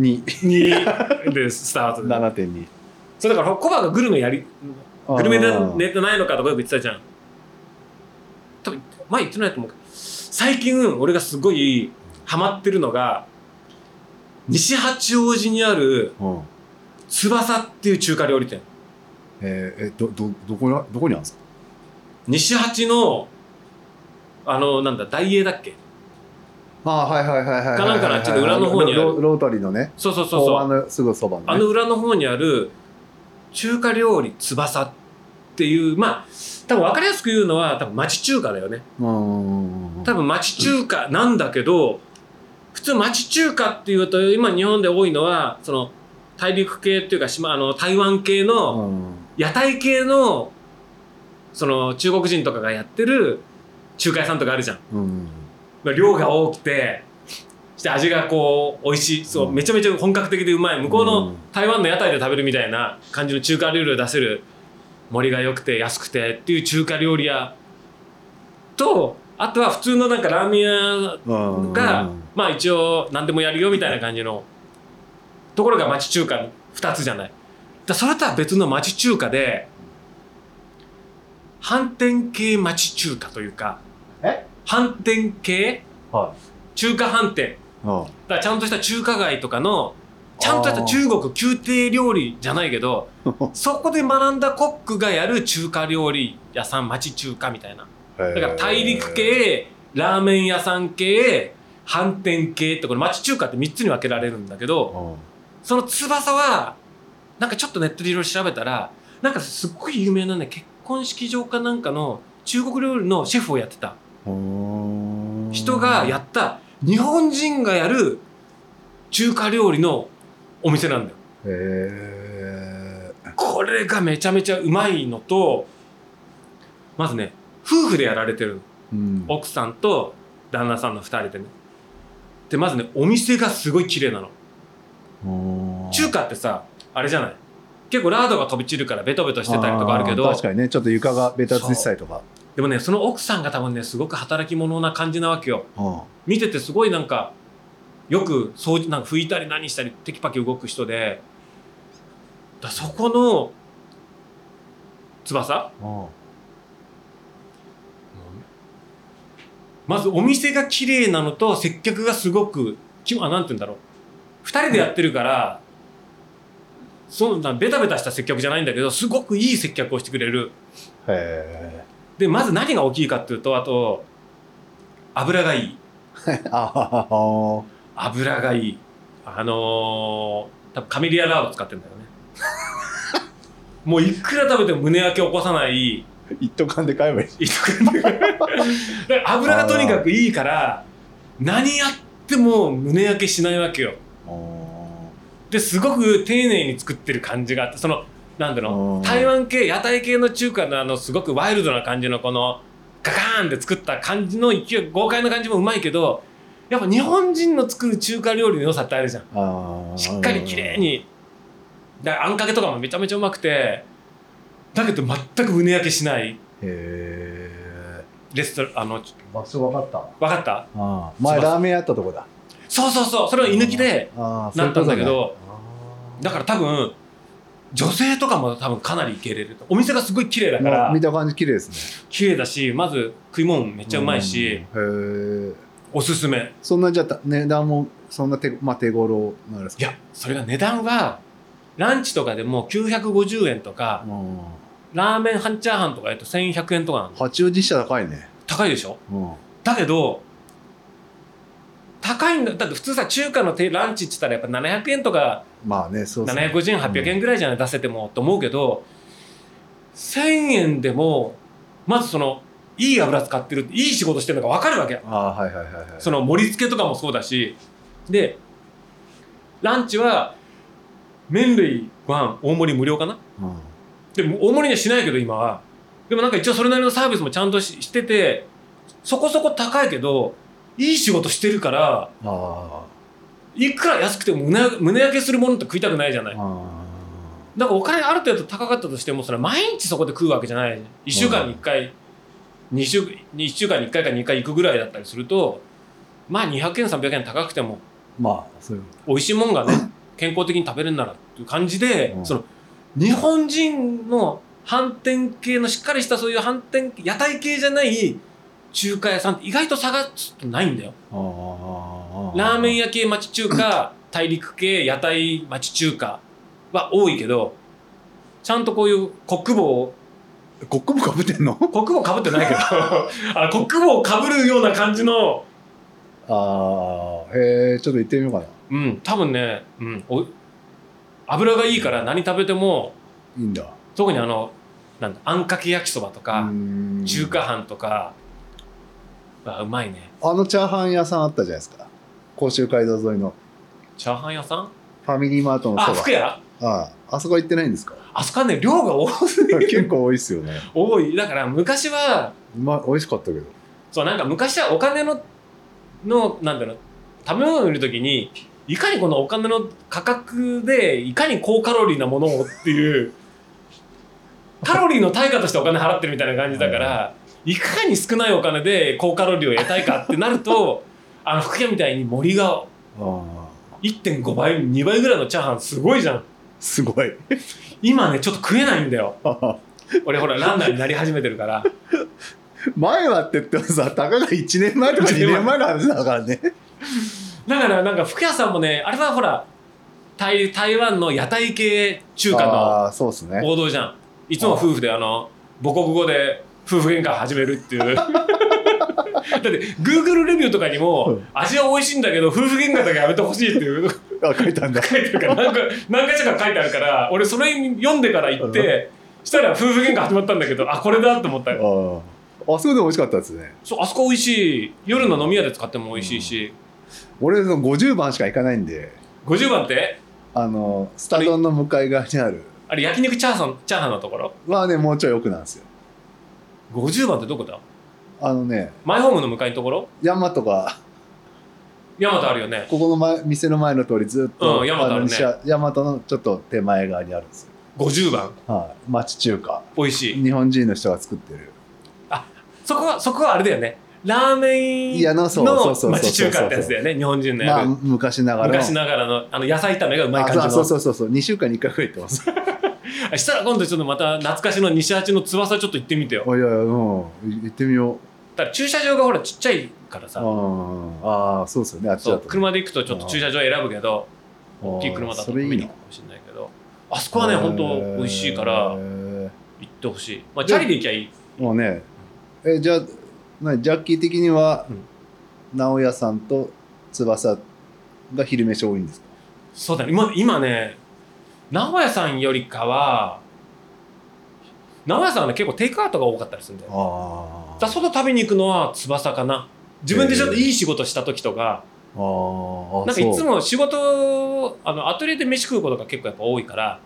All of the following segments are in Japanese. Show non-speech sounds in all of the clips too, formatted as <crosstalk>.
2 2でスタートで。7.2そうだからコバがグルメやりグルメでネットないのかとかよく言ってたじゃん。多分前言ってないと思うけど。最近俺がすごいハマってるのが西八王子にあるうん。翼っていう中華料理店。えー、えどどどこにどこにあるんですか？西八のあのなんだ大英だっけ？ああはいはいはいはいはい。かなんかのあっちの裏の方にある。ロータリーのね。そうそうそうそう。あのすぐそばのね。あの裏の方にある中華料理翼っていうまあ多分分かりやすく言うのは多分町中華だよね。うん。多分町中華なんだけど、普通町中華っていうと今日本で多いのはその大陸系っていうか島あの台湾系のうん。屋台系のその中国人とかがやってる中華屋さんとかあるじゃん。うんまあ量が多くてして味がこう美味しいそう、うん。めちゃめちゃ本格的でうまい向こううのん。台湾の屋台で食べるみたいな感じの中華料理を出せる盛りが良くて安くてっていう中華料理屋とあとは普通のなんかラーメン屋うん。が、まあ一応何でもやるよみたいな感じのところが町中華2つじゃない。だそれとは別の町中華で反転系町中華というかえ反転系？は中華飯店いあ。だからちゃんとした中華街とかのちゃんとした中国宮廷料理じゃないけど <laughs> そこで学んだコックがやる中華料理屋さん町中華みたいな。だだから大陸系ラーメン屋さん系反転系ってこれ町中華って3つに分けられるんだけどその翼はなんかちょっとネットでいろいろ調べたらなんかすっごい有名なね結婚式場かなんかの中国料理のシェフをやってた人がやった日本人がやる中華料理のお店なんだよ。へえこれがめちゃめちゃうまいのとまずね夫婦でやられてるの。うん。奥さんと旦那さんの2人でね。でまずねお店がすごい綺麗なの。中華ってさあれじゃない？結構ラードが飛び散るからベトベトしてたりとかあるけど。ー確かにね。ちょっと床がベタついてたりとかでもねその奥さんが多分ねすごく働き者な感じなわけよ。うん見ててすごいなんかよく掃除なんか拭いたり何したりテキパキ動く人でだそこの翼？うんまずお店が綺麗なのと接客がすごくきあなんて言うんだろう。2人でやってるからそんなベタベタした接客じゃないんだけどすごくいい接客をしてくれる。へでまず何が大きいかっていうとあと油がいい。<laughs> 油がいい。あのー、多分カメリアラード使ってんだよね。<laughs> もういくら食べても胸焼け起こさない。一斗缶で買えばいい。いいとこでで油がとにかくいいから何やっても胸焼けしないわけよ。ですごく丁寧に作ってる感じがあってそのなんだろう台湾系屋台系の中華のあのすごくワイルドな感じのこのガカーンって作った感じの勢い豪快な感じもうまいけどやっぱ日本人の作る中華料理の良さってあるじゃん。しっかり綺麗に。だあんかけとかもめちゃめちゃうまくてだけど全く胸焼けしないへえレストランあの場所分かった。分かった？ああ前ラーメン屋あったとこだ。そうそうそう。それを居抜きでああなったんだけどだから多分女性とかも多分かなりいけれると。お店がすごい綺麗だかまあら見た感じ綺麗ですね。綺麗だしまず食い物めっちゃうまいしうんおすすめ。そんなじゃあ値段もそんな手,、まあ、手頃なんですか？いやそれが値段はランチとかでも950円とかうん。ラーメン半チャーハンとかやと1100円とかなの八王子車高いね。高いでしょ？うん。だけど高いんだ。だって普通さ中華のてランチって言ったらやっぱ700円とかまあねそうそう750円800円ぐらいじゃない出せてもと思うけど1000円でもまずそのいい油使ってるいい仕事してるのが分かるわけ。ああはいはいはいはい。その盛り付けとかもそうだしでランチは麺類ご飯大盛り無料かな？うん。でも大盛りにはしないけど今は。でもなんか一応それなりのサービスもちゃんとししててそこそこ高いけどいい仕事してるからあいくら安くても胸胸焼けするものって食いたくないじゃない。だからお金ある程度高かったとしてもそれ毎日そこで食うわけじゃない。1週間に1回、2週1週間に1回か2回行くぐらいだったりするとまあ200円300円高くてもまあそういう。美味しいもんがね <laughs> 健康的に食べれるならっていう感じで、うん。その日本人の反転系のしっかりしたそういう反転屋台系じゃない中華屋さんって意外と探すとないんだよ。ラーメン屋系町中華、<laughs> 大陸系屋台町中華は多いけど、ちゃんとこういうコック帽、コックもかぶってんの？コック帽かぶってないけど、<laughs> あのコック帽かぶるような感じの、ああへえちょっと行ってみようかな。うん、多分ね、うん、お油がいいから何食べても、いいんだ。特にあの、なんだ、あんかけ焼きそばとか、うん。中華飯とか、あうまいね。あのチャーハン屋さんあったじゃないですか。甲州街道沿いの。チャーハン屋さん？ファミリーマートのあ、そば。福屋？あああそこ行ってないんですか？あそこはね、量が多すぎる。<laughs> 結構多いっすよね。多い。だから昔は、うまい美味しかったけど。そうなんか昔はお金ののなんだろう食べ物を売るときにいかにこのお金の価格でいかに高カロリーなものをっていうカロリーの対価としてお金払ってるみたいな感じだからいかに少ないお金で高カロリーを得たいかってなると <laughs> あの福屋みたいに森がああ。1.5倍2倍ぐらいのチャーハンすごいじゃん。すごい。今ねちょっと食えないんだよ。<laughs> 俺ほらランナーになり始めてるから。前はって言ってもさたかが1年前とか2年前の話だからね。だからなんか福屋さんもねあれはほら台台湾の屋台系中華のああそうっすね。王道じゃん。いつも夫婦であの母国語で夫婦喧嘩始めるっていう。<laughs> だって Google レビューとかにも、うん。味は美味しいんだけど夫婦喧嘩だけやめてほしいっていう。<laughs> あ書いたんだ。書いてるからなんか何か所か書いてあるから俺それ読んでから行ってしたら夫婦喧嘩始まったんだけどあこれだと思ったよ。あそこで美味しかったですね。そうあそこ美味しい。夜の飲み屋で使っても美味しいし、俺その50番しか行かないんで。50番って？あのスタ丼の向かい側にある。あれ焼肉チャーハンチャーハンのところ？はねもうちょい奥なんですよ50番ってどこだ？あのねマイホームの向かいのところ？山とか。ヤマトあるよね。ここの前店の前の通りずっと、うん大和あるね。の西大和のちょっと手前側にあるんですよ50番。はい。町中華。美味しい。日本人の人が作ってる。そこはそこはあれだよね。ラーメンの町中華ってやつだよね。日本人のやる、まあ昔ながらの。昔ながらのあの野菜炒めがうまい感じの。あそうそうそうそう。2週間に1回ぐらい行ってます。あ <laughs> したら今度ちょっとまた懐かしの西八の翼ちょっと行ってみてよ。おいやいやうん。行ってみよう。だから駐車場がほらちっちゃいからさ。あー。あーそうですよね。あっちだと。車で行くとちょっと駐車場選ぶけど大きい車だとそれいいな。止めに行くかもしれないけど。あそこはね本当美味しいから行ってほしい、まあ、チャリで行きゃいい。もうね。えじゃあなジャッキー的には、直哉さんと翼が昼飯多いんですか？そうだね。今今ね名古屋さんよりかは名古屋さんはね結構テイクアウトが多かったりするんだよあだ外食べに行くのは翼かな。自分でちょっといい仕事した時とか、あーあなんかいつも仕事あのアトリエで飯食うことが結構やっぱ多いから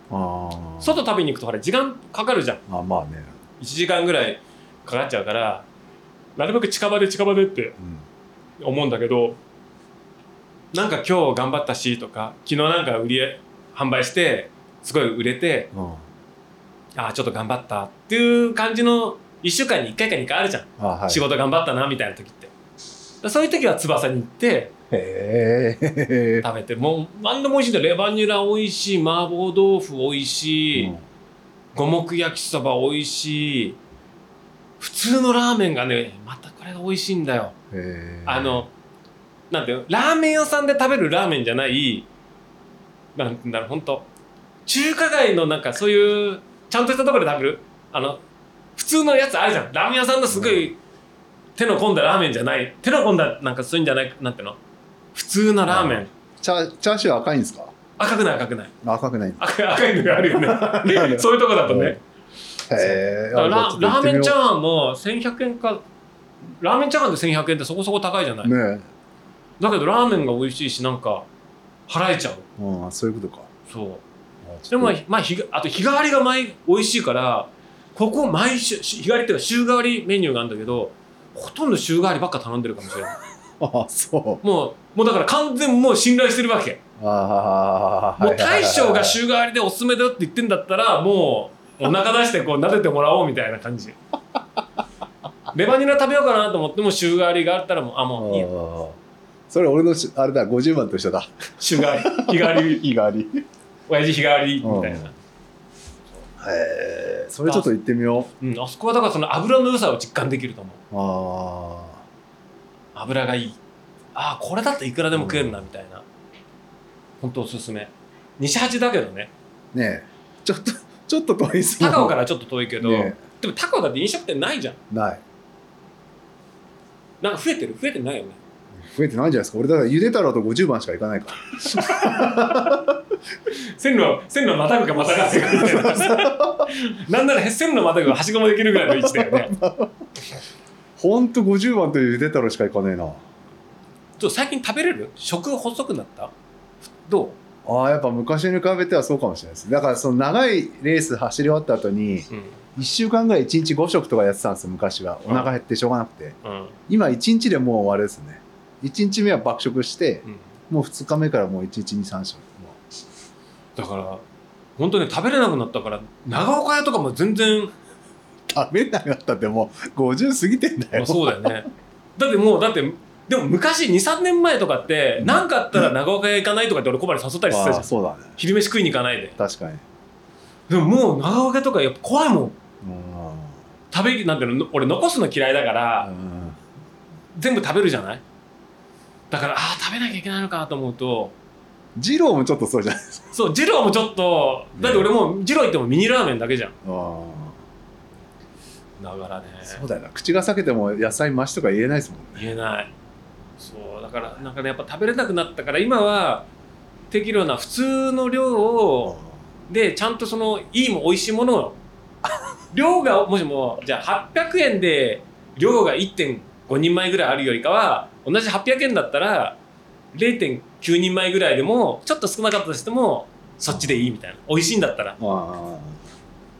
外食べに行くとほら時間かかるじゃん。あまあね、1時間ぐらいかかっちゃうからなるべく近場で近場でってうん。思うんだけどなんか今日頑張ったしとか昨日なんか売り販売してすごい売れてうん。ああちょっと頑張ったっていう感じの1週間に1回か2回あるじゃん、あはい、仕事頑張ったなみたいな時って。そういう時は翼に行って食べてもう何でも美味しいんだよ。レバニラ美味しい麻婆豆腐美味しい、うん。五目焼きそば美味しい。普通のラーメンがねまたこれが美味しいんだよ。あのなんていうのラーメン屋さんで食べるラーメンじゃないなんだろう本当中華街のなんかそういうちゃんとしたところで食べる？あの普通のやつあるじゃん。ラーメン屋さんのすごい手の込んだラーメンじゃない。手の込んだなんかそういうんじゃないなんていうの？普通のラーメン。チャチャーシュー赤いんですか？赤くない赤くない。赤くない赤い赤いのがあるよね。<laughs> るそういうとこだとね。へえララーメンチャーーハンも1100円かラーメンチャーハンで1100円ってそこそこ高いじゃない、ねだけどラーメンが美味しいしなんか払えちゃう。え、うん、そういうことか。そう。あでもまあ日があと日替わりが毎美味しいからここ毎週日替わりっていうか週替わりメニューがあるんだけどほとんど週替わりばっか頼んでるかもしれない。と <laughs> あそう。もうもうだから完全もう信頼してるわけ。ああもう大将が週替わりでおすすめだよって言ってんだったらもうお腹出してこう撫でてもらおうみたいな感じ。<laughs> レバニラ食べようかなと思っても週替わりがあったらもうあもういいよ。それ俺のしあれだ50番と一緒だ。<laughs> 週替わり日替わり。日替わり親父日替わりみたいな、へえそれちょっと行ってみよう。ん、あそこはだからその油の良さを実感できると思う。うあ油がいい。ああこれだっていくらでも食えるなみたいな、本当おすすめ。西八だけどね。あねえ。ちょっと <laughs> ちょっと遠いっすもん高尾からちょっと遠いけど、ねでも高尾だって飲食店ないじゃん。えない。なんか増えてる増えてないよね増えてないんじゃないですか。俺だからゆで太郎と50番しか行かないから。<laughs> 線路線路またぐかまたがせかみたいな <laughs> なんなら線路またぐはしごもできるぐらいの位置だよね。ほんと50番とゆで太郎しか行かねえな。最近食べれる？食細くなった？どああやっぱ昔に比べてはそうかもしれないです。だからその長いレース走り終わった後にううん。1週間ぐらい1日5食とかやってたんですよ昔は。お腹減ってしょうがなくて。うん。今1日でもうあれですね1日目は爆食してうん。もう2日目からもう1日23食。もだから本当ね食べれなくなったから長岡屋とかも全然う食べなくなったってもう50過ぎてんだまあよそうだよね。だってもうだってでも昔23年前とかって何かあったら長岡屋行かないとかって俺小針誘ったりしてたじゃん。ああそうだね。昼飯食いに行かないで。確かに。でももう長岡屋とかやっぱ怖いもん。うん。食べなんていうの俺残すの嫌いだからうん。全部食べるじゃない？だからああ食べなきゃいけないのかと思うと二郎もちょっとそうじゃないですか。そう二郎もちょっとだって俺もう二郎行ってもミニラーメンだけじゃん。あだからね。あそうだよな。口が裂けても野菜増しとか言えないですもんね。言えない。そうだからなんかねやっぱ食べれなくなったから今は適量な普通の量をでちゃんとそのいいも美味しいものを量がもしもじゃあ800円で量が1.5人前ぐらいあるよりかは同じ800円だったら0.9人前ぐらいでもちょっと少なかったとしてもそっちでいいみたいな。美味しいんだったら。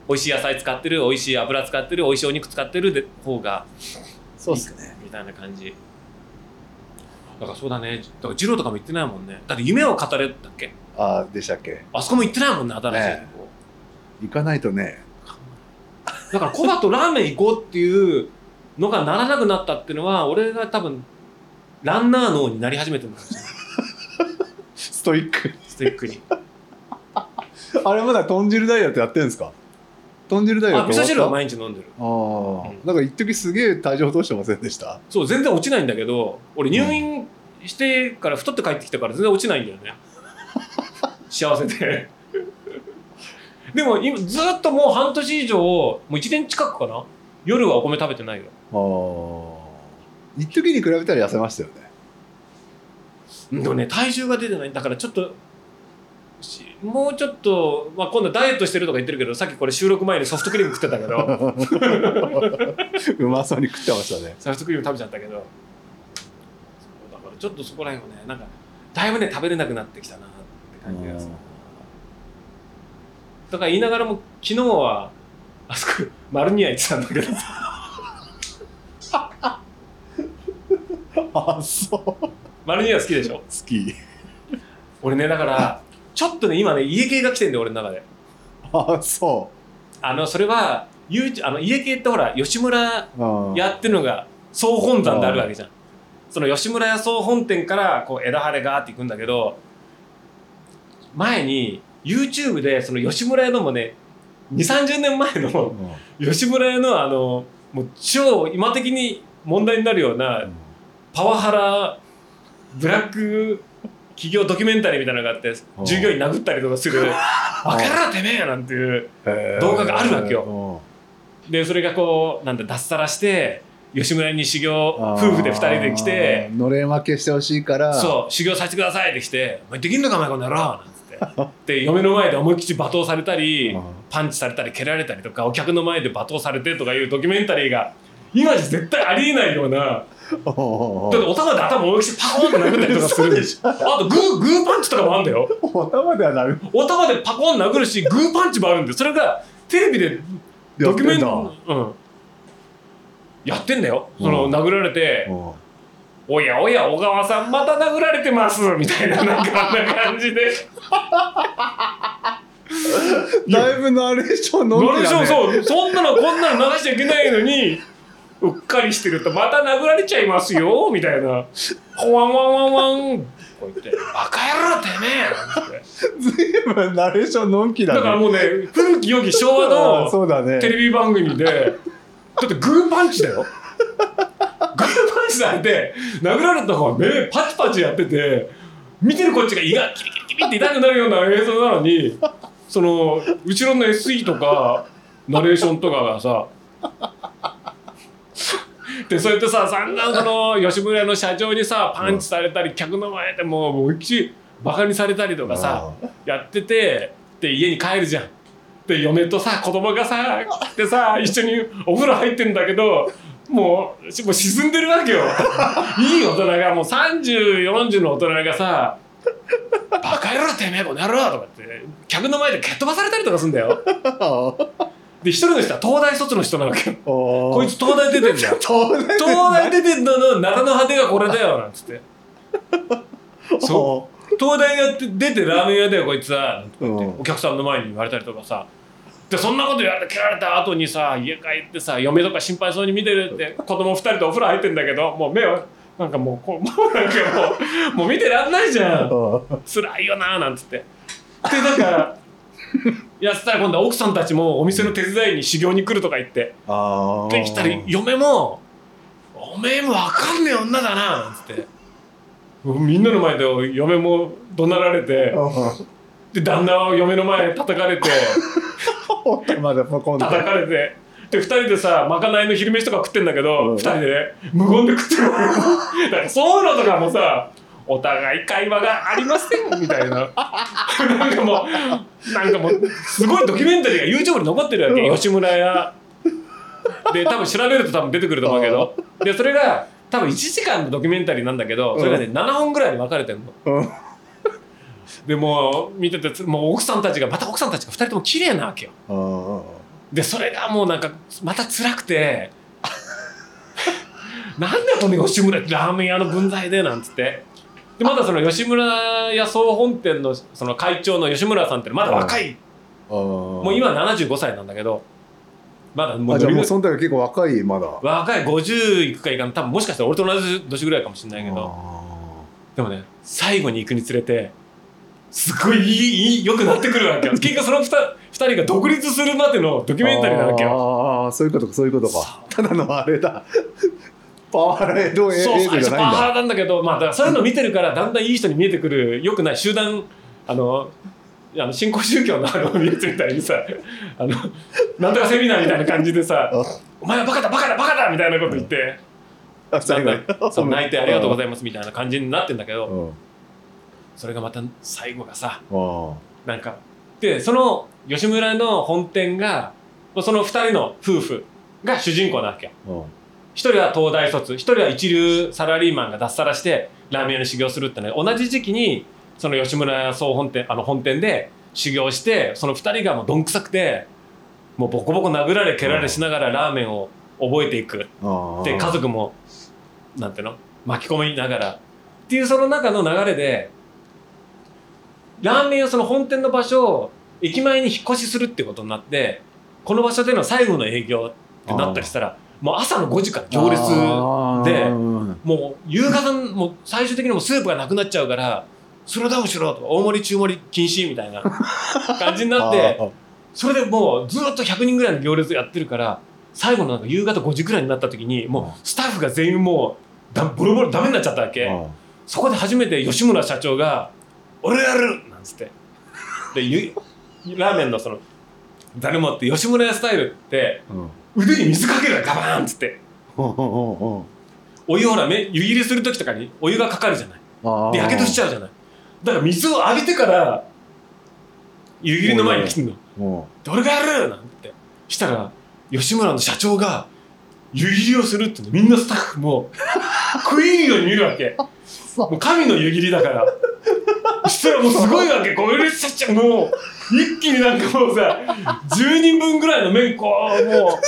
美味しい野菜使ってる美味しい油使ってる美味しいお肉使ってるで方がそうっすね。みたいな感じ。だからそうだね。だから二郎とかも行ってないもんね。だって夢を語れだっけ？ああでしたっけ？あそこも行ってないもんね新しいとこ、ね行かないとね。だからコバとラーメン行こうっていうのがならなくなったっていうのは俺が多分ランナー脳になり始めてるんですよストイックストイックに。あれまだ豚汁ダイエットやってるんですか？豚汁ダイエットあ味噌汁は毎日飲んでる。たああ、うん。なんか一時すげえ体重落としてませんでした？そう全然落ちないんだけど俺入院してから太って帰ってきたから全然落ちないんだよね。幸せで。でも今ずっともう半年以上もう1年近くかな？夜はお米食べてないよああ一時に比べたら痩せましたよね。でもね体重が出てない。だからちょっとしもうちょっと、まあ、今度ダイエットしてるとか言ってるけどさっきこれ収録前にソフトクリーム食ってたけど。<laughs> うまそうに食ってましたね。ソフトクリーム食べちゃったけど。だからちょっとそこら辺をねなんかだいぶね食べれなくなってきたなって感じがする。だから言いながらも昨日はあそこ丸には行ってたんだけどあそう。丸には好きでしょ？好き。俺ねだからちょっとね今ね家系が来てんだよ俺の中で。あそあのそれは YouTube あの家系ってほら吉村うあやってるのが総本山であるわけじゃん。その吉村屋総本店からこう枝葉でガーっていくんだけど前に YouTube でその吉村屋のもね2 3 0年前の吉村屋のあのもう超今的に問題になるようなパワハラブラック企業ドキュメンタリーみたいなのがあってうん。従業員殴ったりとかする「バカ野郎てめえ!」なんていう動画があるわけよ。でそれがこうなんだ脱サラして吉村に修行夫婦で2人で来てのれん分けしてほしいから。そう修行させてくださいって来て「お前できんのかお前この野郎!」なんつって。<laughs> で嫁の前で思いっきり罵倒されたりうん。パンチされたり蹴られたりとかお客の前で罵倒されてとかいうドキュメンタリーが今じゃ絶対ありえないようなだっておお玉で頭思いっきりパコーンって殴ったりとかするしょ。あとグーグーパンチとかもあるんだよ。お玉ではなる。お玉でパコーン殴るしグーパンチもあるんでそれがテレビでドキュメントうん。やってんだよ。そのうん。殴られてうん「おやおや小川さんまた殴られてます」みたいななんかあんな感じで。<laughs> だいぶナレーションのナレーションそう。そんなのこんなの流しちゃいけないのにうっかりしてるとまた殴られちゃいますよ <laughs> みたいな。ほわんわんわんわんこう言って「バカ野郎てめえ!」なんて。随分ナレーションのんきだね。だからもうね古き良き昭和の <laughs> そうだね。テレビ番組でだってグーパンチだよ。<laughs> グーパンチされて殴られた方が目パチパチやってて見てるこっちが胃がキリキリキリって痛くなるような映像なのにその後ろの SE とかナレーションとかがさでそうやってさ散々その <laughs> 吉村屋の社長にさパンチされたり客の前でもう思いっきりバカにされたりとかさやっててで家に帰るじゃん。で嫁とさ子供がさ来てさ一緒にお風呂入ってんだけどもうしもう沈んでるわけよ。<laughs> いい大人がもう3040の大人がさ「バカ野郎てめえこの野郎」とかって客の前で蹴っ飛ばされたりとかすんだよ <laughs> で一人の人は東大卒の人なわけよ。ここいつ東大出てんだよ。<laughs> 東大東大出てんのの奈良の果てがこれだよなんつって。<laughs> そう。東大やって出てラーメン屋だよこいつは。お客さんの前に言われたりとかさ。でそんなこと言われて蹴られた後にさ家帰ってさ嫁とか心配そうに見てるって子供二人とお風呂入ってんだけどもう目はなんかもうこう <laughs> もうなんかもうもう見てらんないじゃん。辛いよななんつって。でなんか <laughs> やってたら今度は奥さんたちもお店の手伝いに修行に来るとか言って。できたり嫁も「おめえもわかんねえ女だな」なんつって。みんなの前で嫁も怒鳴られて。で旦那は嫁の前で叩かれて。<laughs> 叩かれて。で2人でさまかないの昼飯とか食ってんだけど、うん。2人でね無言で食ってるだ <laughs> からそういうのとかもさお互い会話がありませんみたいな。なんかもうなんかもうすごいドキュメンタリーが YouTube に残ってるわけ、うん。吉村屋。で多分調べると多分出てくると思うけど。でそれが多分1時間のドキュメンタリーなんだけどそれがね7本ぐらいに分かれてるの。うん。でもう見ててつもう奥さんたちがまた奥さんたちが2人とも綺麗なわけよ。あでそれがもうなんかまた辛くて。<laughs> なんでこの吉村ラーメン屋の分際でなんつってでまだその吉村屋総本店のその会長の吉村さんってまだ若い。あもう今75歳なんだけどまだもうあじゃあもその時は結構若いまだ。若い50いくかいかん。多分もしかしたら俺と同じ年ぐらいかもしれないけど。でもね最後に行くにつれてすごいいい良くなってくるわけよ。<laughs> 結局その 2, 人が独立するまでのドキュメンタリーなわけよ。ああそういうことかそういうことか。ただのあれだパワハラ映像映そう最初パワハラなんだ。けど、まあ、だからそういうの見てるからだんだんいい人に見えてくるよくない集団あのあの新興宗教のあのやつみたいにさあのなんとかセミナーみたいな感じでさあ「お前はバカだバカだバカだ!」みたいなこと言って、あ最後なんだそう泣いて「ありがとうございいます」みたいな感じになってんだけど、うん。それがまた最後がさあなんかでその吉村の本店がその2人の夫婦が主人公なわけよ。一人は東大卒一人は一流サラリーマンが脱サラしてラーメン屋に修行するってね。同じ時期にその吉村屋総本店あの本店で修行してその二人がもうどんくさくてもうボコボコ殴られ蹴られしながらラーメンを覚えていく。で家族もなんていうの？巻き込みながら。っていうその中の流れでラーメン屋その本店の場所を駅前に引っ越しするってことになってこの場所での最後の営業ってなったりしたらもう朝の5時から行列でうんもう夕方もう最終的にもうスープがなくなっちゃうからスローダウンしろとか大盛り中盛り禁止みたいな <laughs> 感じになってあそれでもうずっと100人ぐらいの行列やってるから最後のなんか夕方5時ぐらいになった時にもうスタッフが全員もうだボロボロダメになっちゃったわけ。あそこで初めて吉村社長が「俺やる!」なんつって。でゆラーメンのそのざるもって吉村屋スタイルってうん腕に水かけるのガバーンっつって。お湯ほら目湯切りする時とかにお湯がかかるじゃない。あでやけどしちゃうじゃない。だから水を浴びてから湯切りの前に来るの。俺がやる？なんて。したら吉村の社長が湯切りをするってのみんなスタッフも食い入るように見るわけ。もう神の湯切りだから。そしたらもうすごいわけ。これしちゃもう一気になんかもうさ10人分ぐらいの麺こうもう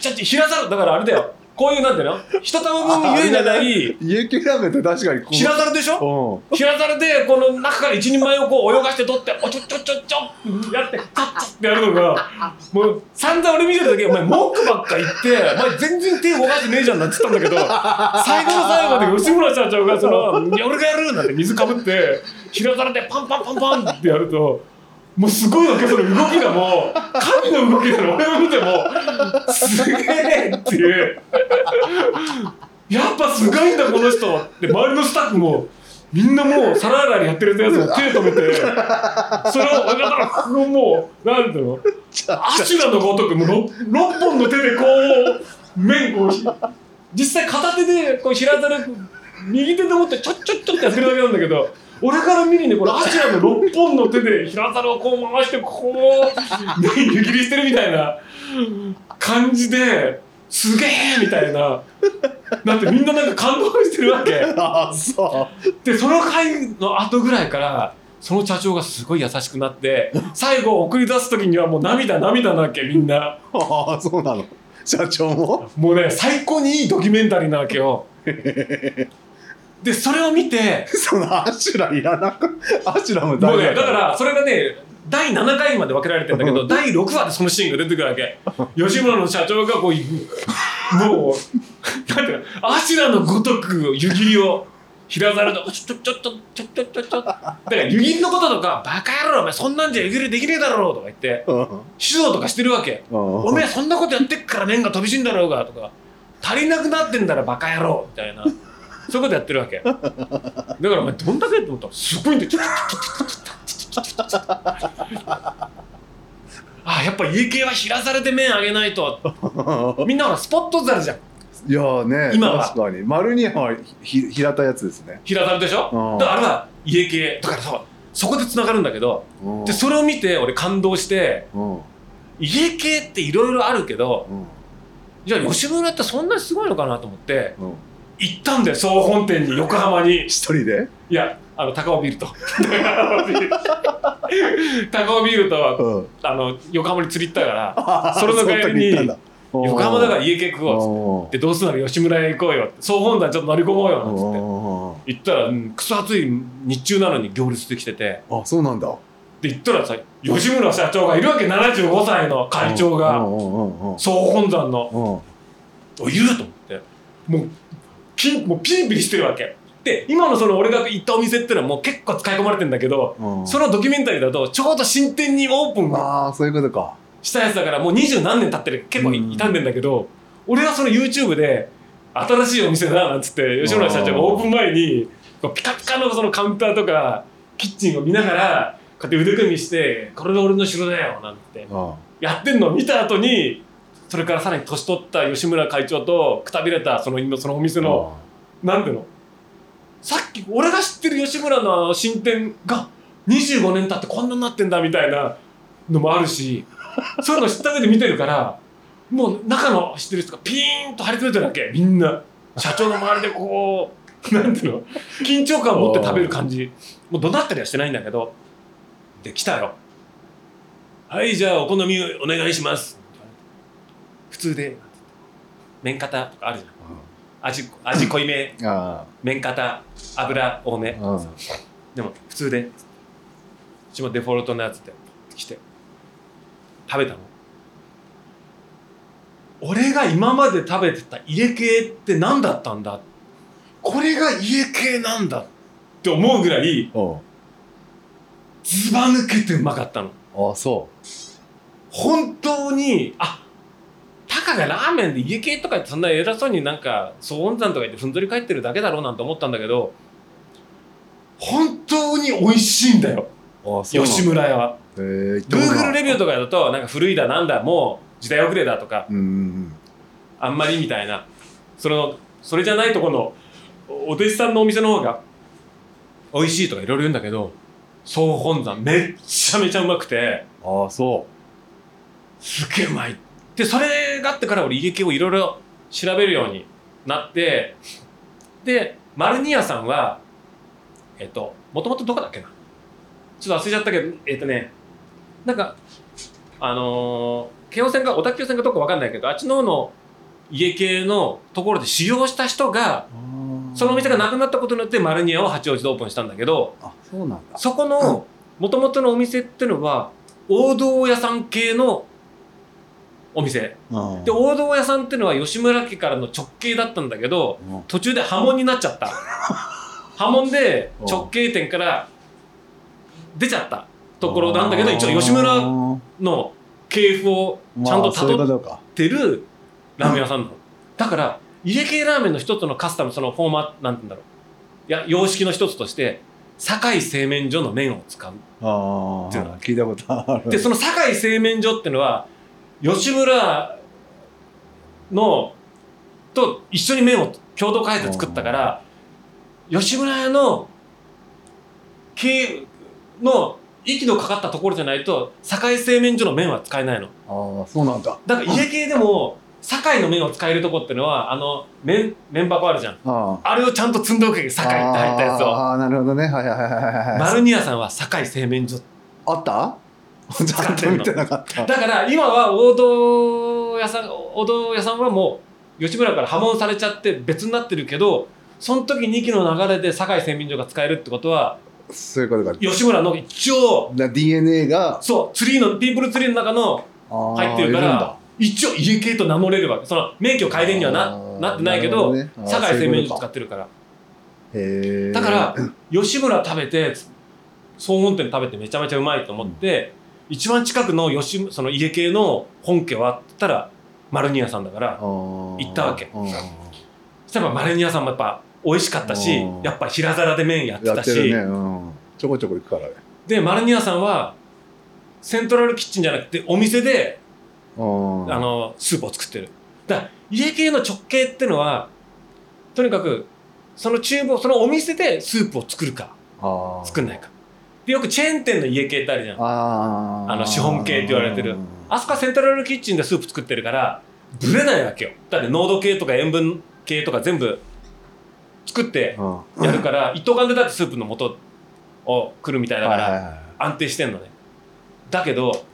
シャッシャッて平皿だからあれだよこういうなんていうの一玉分言えじゃない家系ラーメンって確かに平皿でしょうん平皿でこの中から一人前をこう泳がして取っておちょちょちょちょってやってカッチッってやるのがもう散々俺見てる時お前文句ばっか言ってお前全然手動かしてねえじゃんなって言ったんだけど最後の最後で吉村社長がその「いや俺がやる!」なんて水かぶって平皿でパンパンパンパンってやると。もうすごいわけその動きがもう。神の動きなの。俺を見てもすげえっていう。やっぱすごいんだこの人。って周りのスタッフもみんなもう皿洗いやってるやつも手止めてそれをだからもうなんていうの？アシュラのごとく。もう 6, 6本の手でこう麺こう実際片手でこう平皿右手で持ってちょっちょっちょってやってるだけなんだけど俺から見るにこのアシュラの6本の手で平皿をこう回してこう麺湯切りしてるみたいな。感じですげえみたいな。だってみんななんか感動してるわけ。<laughs> そでその回の後ぐらいからその社長がすごい優しくなって最後送り出す時にはもう涙涙なわけみんな。うああそうなの。社長も？もうね最高にいいドキュメンタリーなわけよ <laughs> でそれを見て <laughs> そのアシュラいらなくアシュラももうね誰だからそれがね第7回まで分けられてんだけど第6話でそのシーンが出てくるわけ。吉村の社長がこうもうなんていうのアシュラのごとく湯切りを平皿でちょちょちょちょちょちょちょだから湯切りのこととか「バカ野郎お前そんなんじゃ湯切りできねえだろ」とか言ってうん。指導とかしてるわけ「おめえそんなことやってっから麺が飛び死んだろうが」とか「足りなくなってんだらバカ野郎」みたいなそういうことやってるわけ。だからお前どんだけと思ったらすごいんだよ。あやっぱ家系は平れて麺あげないとみんなほらスポット皿じゃんいやね今は確かに丸にはひ平たやつですね平皿でしょだからあれは家系だからそこでつながるんだけどでそれを見て俺感動して家系っていろいろあるけど、じゃあ吉村ってそんなにすごいのかなと思って、行ったんだよ総本店に横浜に。一人で？いやあの高尾ビールと。高尾ビールと <laughs> うん。あの横浜に釣り行ったから <laughs> それの帰りに横浜だから家系食おうっつって。どうすんなら吉村へ行こうよ。って総本山ちょっと乗り込もうよ。なん。つって。お行ったら、うん、クソ暑い日中なのに行列できてて。あそうなんだ。で行ったらさ吉村社長がいるわけ。75歳の会長うが総本山の。うん。おいると思って。もうピンもうピリピリしてるわけ。で今のその俺が行ったお店ってのはもう結構使い込まれてんだけどうん。そのドキュメンタリーだとちょうど新店にオープンああそういうことか。したやつだからもう二十何年経ってる結構うん。傷んでんだけど、俺はその YouTube で新しいお店だなんつって吉村社長がオープン前にこうピカピカのそのカウンターとかキッチンを見ながらこうやって腕組みして「これが俺の城だよ」なんて。あやってんのを見た後にそれからさらに年取った吉村会長とくたびれたその今そのお店のなんていうの？さっき俺が知ってる吉村の新店が25年経ってこんなになってんだみたいなのもあるし <laughs> そういうの知った上で見てるからもう中の知ってる人がピーンと張り詰めてるわけみんな。社長の周りでこう <laughs> なんていうの？緊張感を持って食べる感じ。もう怒鳴ったりはしてないんだけどで来たよ。はいじゃあお好みお願いします普通で。麺型とかあるじゃん。味味濃いめ。あ麺型油多め。あでも普通で。うちもデフォルトのやつで。来て。食べたの。俺が今まで食べてた家系って何だったんだ。これが家系なんだって思うぐらいおずば抜けてうまかったの。あそ本当にあたかがラーメンで家系とか言ってそんな偉そうになんか総温山とか言ってふんぞり返ってるだけだろうなんて思ったんだけど本当に美味しいんだよ。吉村屋は。へえ行ったことない。Google レビューとかだとなんか古いだなんだもう時代遅れだとかうんうんあんまりみたいな。そのそれじゃないとこのお弟子さんのお店の方が美味しいとかいろいろ言うんだけど総本山めっちゃめちゃうまくて。ああそすげえうまいでそれがあってから俺家系をいろいろ調べるようになってでマルニアさんはえっともともとどこだっけな？ちょっと忘れちゃったけどえっとねなんかあのー京王線か小田急線かどこかわかんないけどあっちの方の家系のところで修行した人がそのお店がなくなったことによってマルニアを八王子でオープンしたんだけどあそうなんだ。そこのもともとのお店ってのは王道屋さん系のお店。うん。で王道屋さんってのは吉村家からの直系だったんだけどうん。途中で破門になっちゃった。破門で直系店から出ちゃったところなんだけど一応吉村の系譜をちゃんとまあそういう辿ってるラーメン屋さんなの。だから家系ラーメンの一つのカスタムそのフォーマットなんて言うんだろう。いや様式の一つとして堺製麺所の麺を使うっていうのは聞いたことある。でその堺製麺所ってのは吉村のと一緒に麺を共同開発で作ったから吉村屋の系の息のかかったところじゃないと堺製麺所の麺は使えないの。ああそうなんだ。だから家系でも堺の麺を使えるとこってのはあの麺麺箱あるじゃん。ああれをちゃんと積んでおけば堺って入ったやつを。ああなるほどね。はいはいはいはいはいマルニアさんは堺製麺所。あった？ちゃんと見てなかった。だから今は王道屋さん王道屋さんはもう吉村から破門されちゃって別になってるけどその時2期の流れで堺製麺所が使えるってことはそういうことか。吉村の一応だ DNA が。そうツリーのピープルツリーの中の入ってるから一応家系と名乗れるわけその免許改伝にはななってないけどなるほどね。製麺所使ってるから。だから吉村食べて総本店食べてめちゃめちゃうまいと思って、一番近くの吉その家系の本家はって言ったらマルニアさんだから行ったわけ。そしたらマルニアさんもやっぱ美味しかったしうん。やっぱ平皿で麺やってたし。やってるね、うん、ちょこちょこ行くから。ねでマルニアさんはセントラルキッチンじゃなくてお店でうん。あのスープを作ってる。だ家系の直系ってのはとにかくその厨房そのお店でスープを作るか作んないかでよくチェーン店の家系ってあるじゃん。あー。あの資本系って言われてる。あそこはセントラルキッチンでスープ作ってるからブレないわけよ。だって濃度系とか塩分系とか全部作ってうん。やるから一斗缶でだってスープの素をくるみたいだから安定してんのね。だけど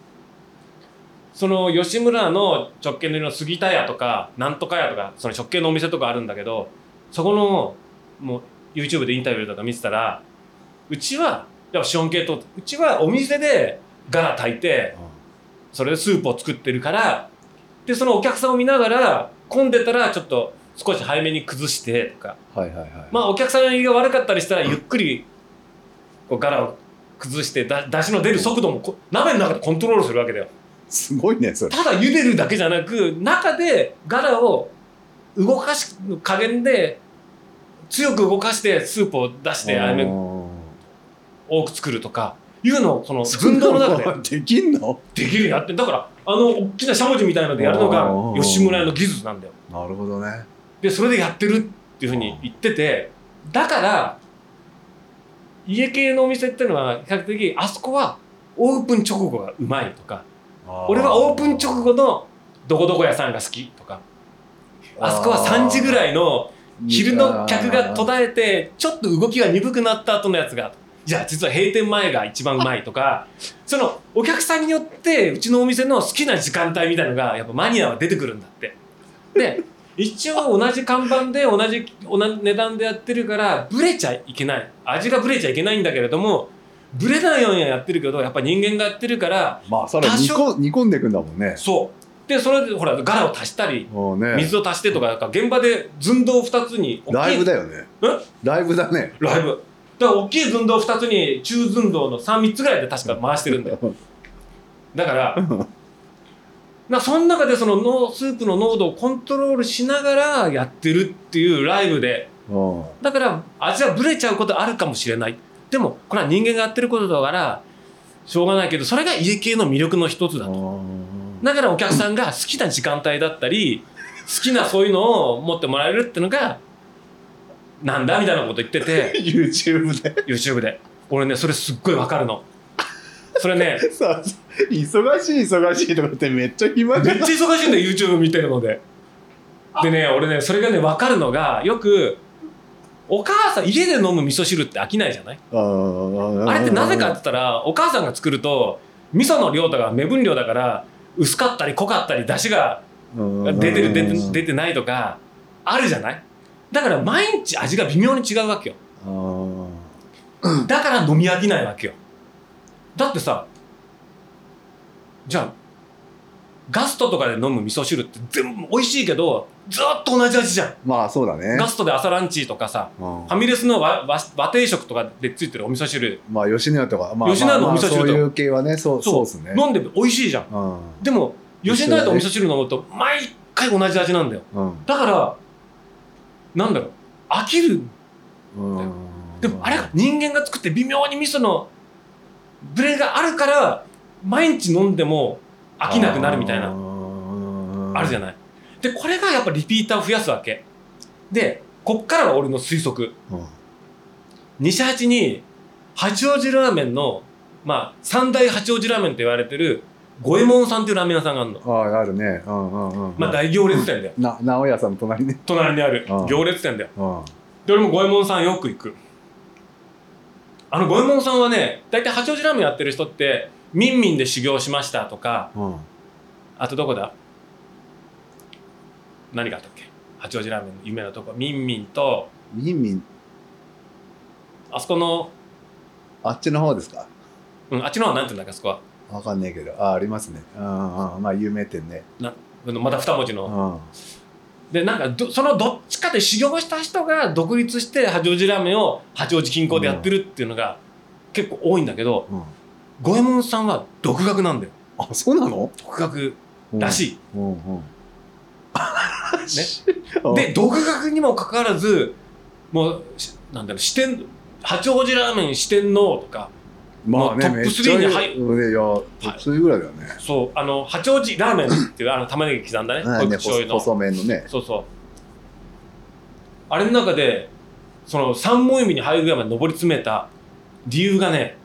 その吉村の直系の杉田屋とかなんとか屋とかその直系のお店とかあるんだけどそこのもう YouTube でインタビューとか見てたらうちはやっぱ資本系とうちはお店でガラ炊いてそれでスープを作ってるからでそのお客さんを見ながら混んでたらちょっと少し早めに崩してとか。はいはいはい。まあお客さんが悪かったりしたらゆっくりこうガラを崩してだだしの出る速度もこ鍋の中でコントロールするわけだよ。すごいねそれ。ただ茹でるだけじゃなく中でガラを動かし加減で強く動かしてスープを出してあめ多く作るとかいうのをその寸胴の中で <laughs> できんの？できるようになってだからあの大きなしゃもじみたいのでやるのが吉村屋の技術なんだよ。なるほどね。でそれでやってるっていうふうに言っててだから家系のお店っていうのは比較的あそこはオープン直後がうまいとか俺はオープン直後のどこどこ屋さんが好きとかあそこは3時ぐらいの昼の客が途絶えてちょっと動きが鈍くなった後のやつがじゃあ実は閉店前が一番うまいとかそのお客さんによってうちのお店の好きな時間帯みたいのがやっぱマニアは出てくるんだって。で一応同じ看板で同じ同じ値段でやってるからブレちゃいけない。味がブレちゃいけないんだけれどもブレないようにはやってるけどやっぱ人間がやってるからまあそれ煮込んでいくんだもんね。そう。でそれでほらガラを足したりね。水を足してとか現場で寸胴2つにライブだよね。え？ライブだね。ライブだから大きい寸胴2つに中寸胴の 3, 3つぐらいで確か回してるんだよ。だからなその中でそののスープの濃度をコントロールしながらやってるっていうライブで。だから味はブレちゃうことあるかもしれない。でもこれは人間がやってることだからしょうがないけどそれが家系の魅力の一つだと。だからお客さんが好きな時間帯だったり好きなそういうのを持ってもらえるっていうのがなんだ？みたいなこと言ってて。<laughs> YouTube で。YouTube で。俺ねそれすっごいわかるの。それね。<laughs> さ忙しい忙しいとかってめっちゃ暇じゃん。めっちゃ忙しいんだよ YouTube 見てるので。でね俺ねそれがねわかるのがよくお母さん家で飲む味噌汁って飽きないじゃない？ああれってなぜかって言ったらお母さんが作ると味噌の量とか目分量だから薄かったり濃かったり出汁がうん。出てる出て出てないとかあるじゃない？だから毎日味が微妙に違うわけよ。あだから飲み飽きないわけよ。だってさじゃあガストとかで飲む味噌汁って全部美味しいけどずっと同じ味じゃん。まあそうだね。ガストで朝ランチとかさうん。ファミレスの和和和定食とかでついてるお味噌汁。まあ吉野家とかまあ吉野家のまあお味噌汁とそういう系はねそうそう。ですね。飲んで美味しいじゃん。うん。でも吉野家とお味噌汁飲むと毎回同じ味なんだよ。うん。だからなんだろう。飽きる。うん。でもあれが人間が作って微妙に味噌のブレがあるから毎日飲んでも飽きなくなるみたいな。あるじゃない。でこれがやっぱリピーターを増やすわけ。でこっからは俺の推測。西八に八王子ラーメンのまあ三大八王子ラーメンと言われてる五右衛門さんっていうラーメン屋さんがあるの。あああるね。うんうんうん。まあ大行列店だよ。な直屋さんの隣ね隣にある。うん。行列店だよ。うん。で俺も五右衛門さんよく行く。あの五右衛門さんはね大体八王子ラーメンやってる人ってみんみんで修行しましたとかうん。あとどこだ？何があったっけ？八王子ラーメンの有名なとこ。みんみんとみんみんあそこの、あっちの方ですか？うん、あっちの方は何て言うんだっけあそこは？わかんねえけど。あありますね。うんうん。まあ有名店ね。なまた二文字うの、ん。でなんかどそのどっちかで修行した人が独立して八王子ラーメンを八王子近郊でやってるっていうのが結構多いんだけどうん。五右衛門さんは独学なんだよ。あそうなの？独学らしい、うんうん。ね。<laughs> で独学にもかかわらずもうしなんだろう四天八王子ラーメン四天王とかまあねトップめっちゃ3に入いいやトップ3ぐらいだよね。そうあの八王子ラーメンっていうあの玉ねぎ刻んだねはいね口醤油の。細麺のね。そうそう。あれの中でその三本指に入るぐらいまで上り詰めた理由がね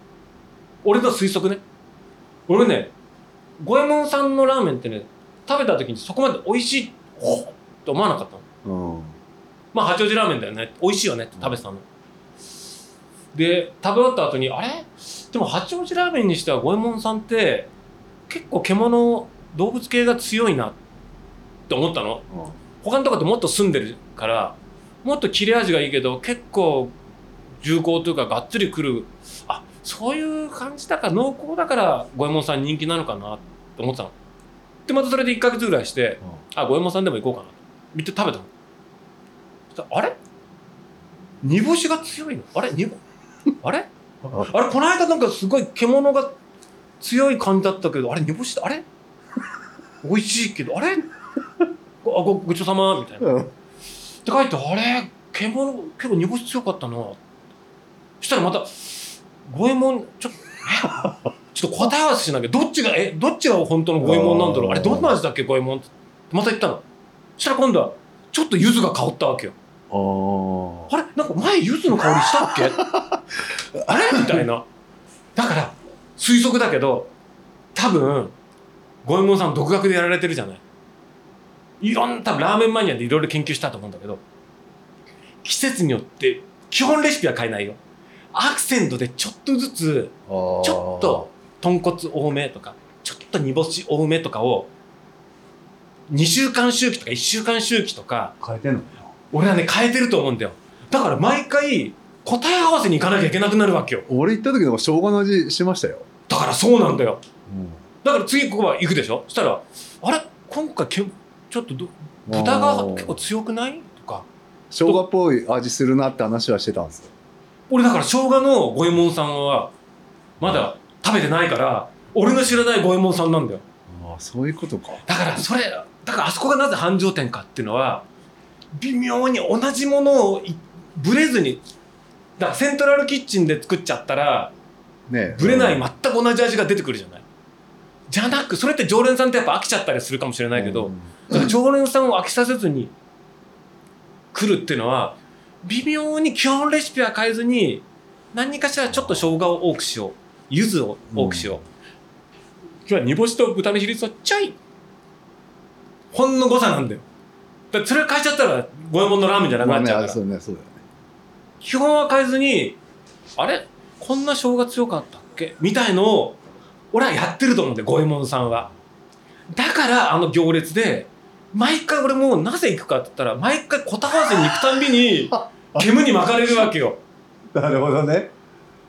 俺の推測ね。俺ね五右衛門さんのラーメンってね食べた時にそこまで美味しいほっと思わなかったの。うん。まあ八王子ラーメンだよね。美味しいよねって食べてたの、で食べ終わった後にあれ？でも八王子ラーメンにしては五右衛門さんって結構獣動物系が強いなって思ったの。他のとこってもっと住んでるからもっと切れ味がいいけど結構重厚というかがっつりくる。あそういう感じだから濃厚だから五右衛門さん人気なのかなって思ってたの。でまたそれで1ヶ月ぐらいしてあ五右衛門さんでも行こうかなと。見て食べたの。あれ？煮干しが強いの？あれ？煮干あれ？ああれこの間なんかすごい獣が強い感じだったけどあれ煮干しだあれ？美味しいけどあれ？ごあごごちそうさまみたいな。うん。って書いてあれ獣結構煮干し強かったな。そしたらまた五右衛門ちょっとえ？ちょっと答え合わせしなきゃどっちがえ？どっちが本当の五右衛門なんだろう？あれどんな味だっけ五右衛門って。また言ったの。そしたら今度はちょっと柚子が香ったわけよあれ？なんか前柚子の香りしたっけ？<laughs> あれ？みたいな。だから推測だけど多分五右衛門さん独学でやられてるじゃない？いろんな多分ラーメンマニアでいろいろ研究したと思うんだけど季節によって基本レシピは変えないよ。アクセントでちょっとずつちょっと豚骨多めとかちょっと煮干し多めとかを2週間周期とか1週間周期とか変えてんの？俺はね変えてると思うんだよ。だから毎回答え合わせに行かなきゃいけなくなるわけよ。俺行った時なんか生姜の味しましたよ、だからそうなんだよ。うん。だから次ここは行くでしょ？そしたらあれ？今回けちょっとど豚が結構強くない？とか。生姜っぽい味するなって話はしてたんですよ。俺だから生姜の五右衛門さんはまだ食べてないから俺の知らない五右衛門さんなんだよ。ああそういうことか。だからそれだからあそこがなぜ繁盛店かっていうのは微妙に同じものをいブレずにだからセントラルキッチンで作っちゃったらねブレない全く同じ味が出てくるじゃない。じゃなくそれって常連さんってやっぱ飽きちゃったりするかもしれないけど、うん。だから常連さんを飽きさせずに来るっていうのは微妙に基本レシピは変えずに何かしらちょっと生姜を多くしよう。柚子を多くしよう、今日は煮干しと豚の比率をちょいほんの誤差なんだよだそれ変えちゃったら五右衛門のラーメンじゃなくまあねなっちゃうから、そうねそうだよね。基本は変えずにあれこんな生姜強かったっけ？みたいのを俺はやってると思うんだよ五右衛門さんは。だからあの行列で毎回俺もうなぜ行くかって言ったら毎回コタハウスに行くたんびに <laughs> 煙に巻かれるわけよ。なるほどね。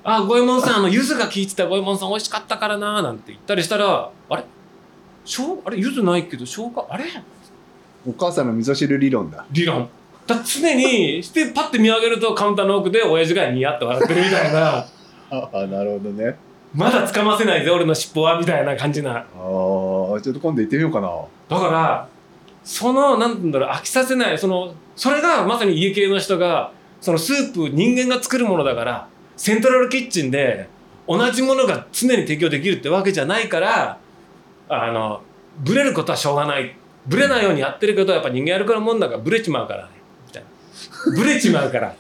あ五右衛門さんあの柚子が効いてた五右衛門さん美味しかったからななんて言ったりしたらあれ？しょうあれ？柚子ないけど生姜？あれ？お母さんの味噌汁理論だ。理論。だ常にしてパッて見上げるとカウンターの奥で親父がニヤッと笑ってるみたいな。<laughs> ああなるほどね。まだ掴ませないぜ俺の尻尾はみたいな感じな。ああちょっと今度行ってみようかな。だからそのなんて言うんだろう飽きさせないそのそれがまさに家系の人がそのスープ人間が作るものだからセントラルキッチンで同じものが常に提供できるってわけじゃないからあのブレることはしょうがないブレないようにやってるけどやっぱ人間やるからもんだからブレちまうからね。みたいな。ブレちまうから。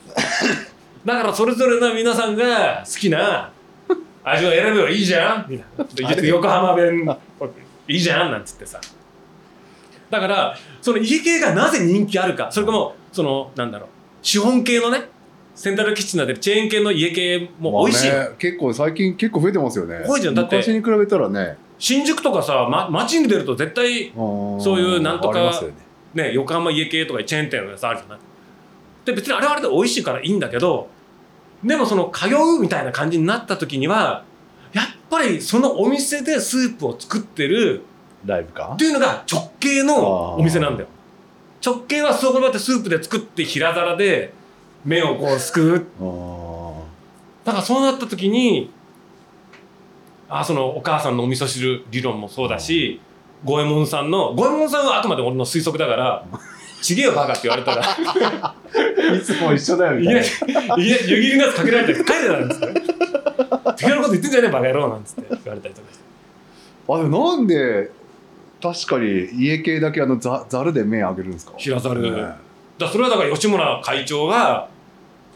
だからそれぞれの皆さんが好きな味を選べばいいじゃん。みたいな。横浜弁いいじゃんなんつってさ。だからその家系がなぜ人気あるか。それかもそのなんだろう。資本系のねセントラルキッチンなってるチェーン系の家系も美味しい、まあね、結構最近結構増えてますよね。多いじゃん。だって昔に比べたらね新宿とかさ、ま、街に出ると絶対そそういうなんとかね。ね横浜家系とかチェーン店のやつあるじゃない？で別にあれはあれで美味しいからいいんだけどでもその通うみたいな感じになった時にはやっぱりそのお店でスープを作ってるライブか？っていうのが直系のお店なんだよ。直系はそこまでスープで作って平皿で麺をこうすくう。だからそうなった時にあそのお母さんのお味噌汁理論もそうだし五右衛門さんの五右衛門さんはあくまで俺の推測だから「<laughs> ちげえよバカ」って言われたら「いつも一緒だよみたいな。いや湯切りのやつかけられて帰れなんつって「適当なこと言ってんじゃねえバカ野郎」なんつって言われたりとかして。あでもなんで確かに家系だけあのざざるで麺あげるんですか？平ざる、ねだそれはだから吉村会長が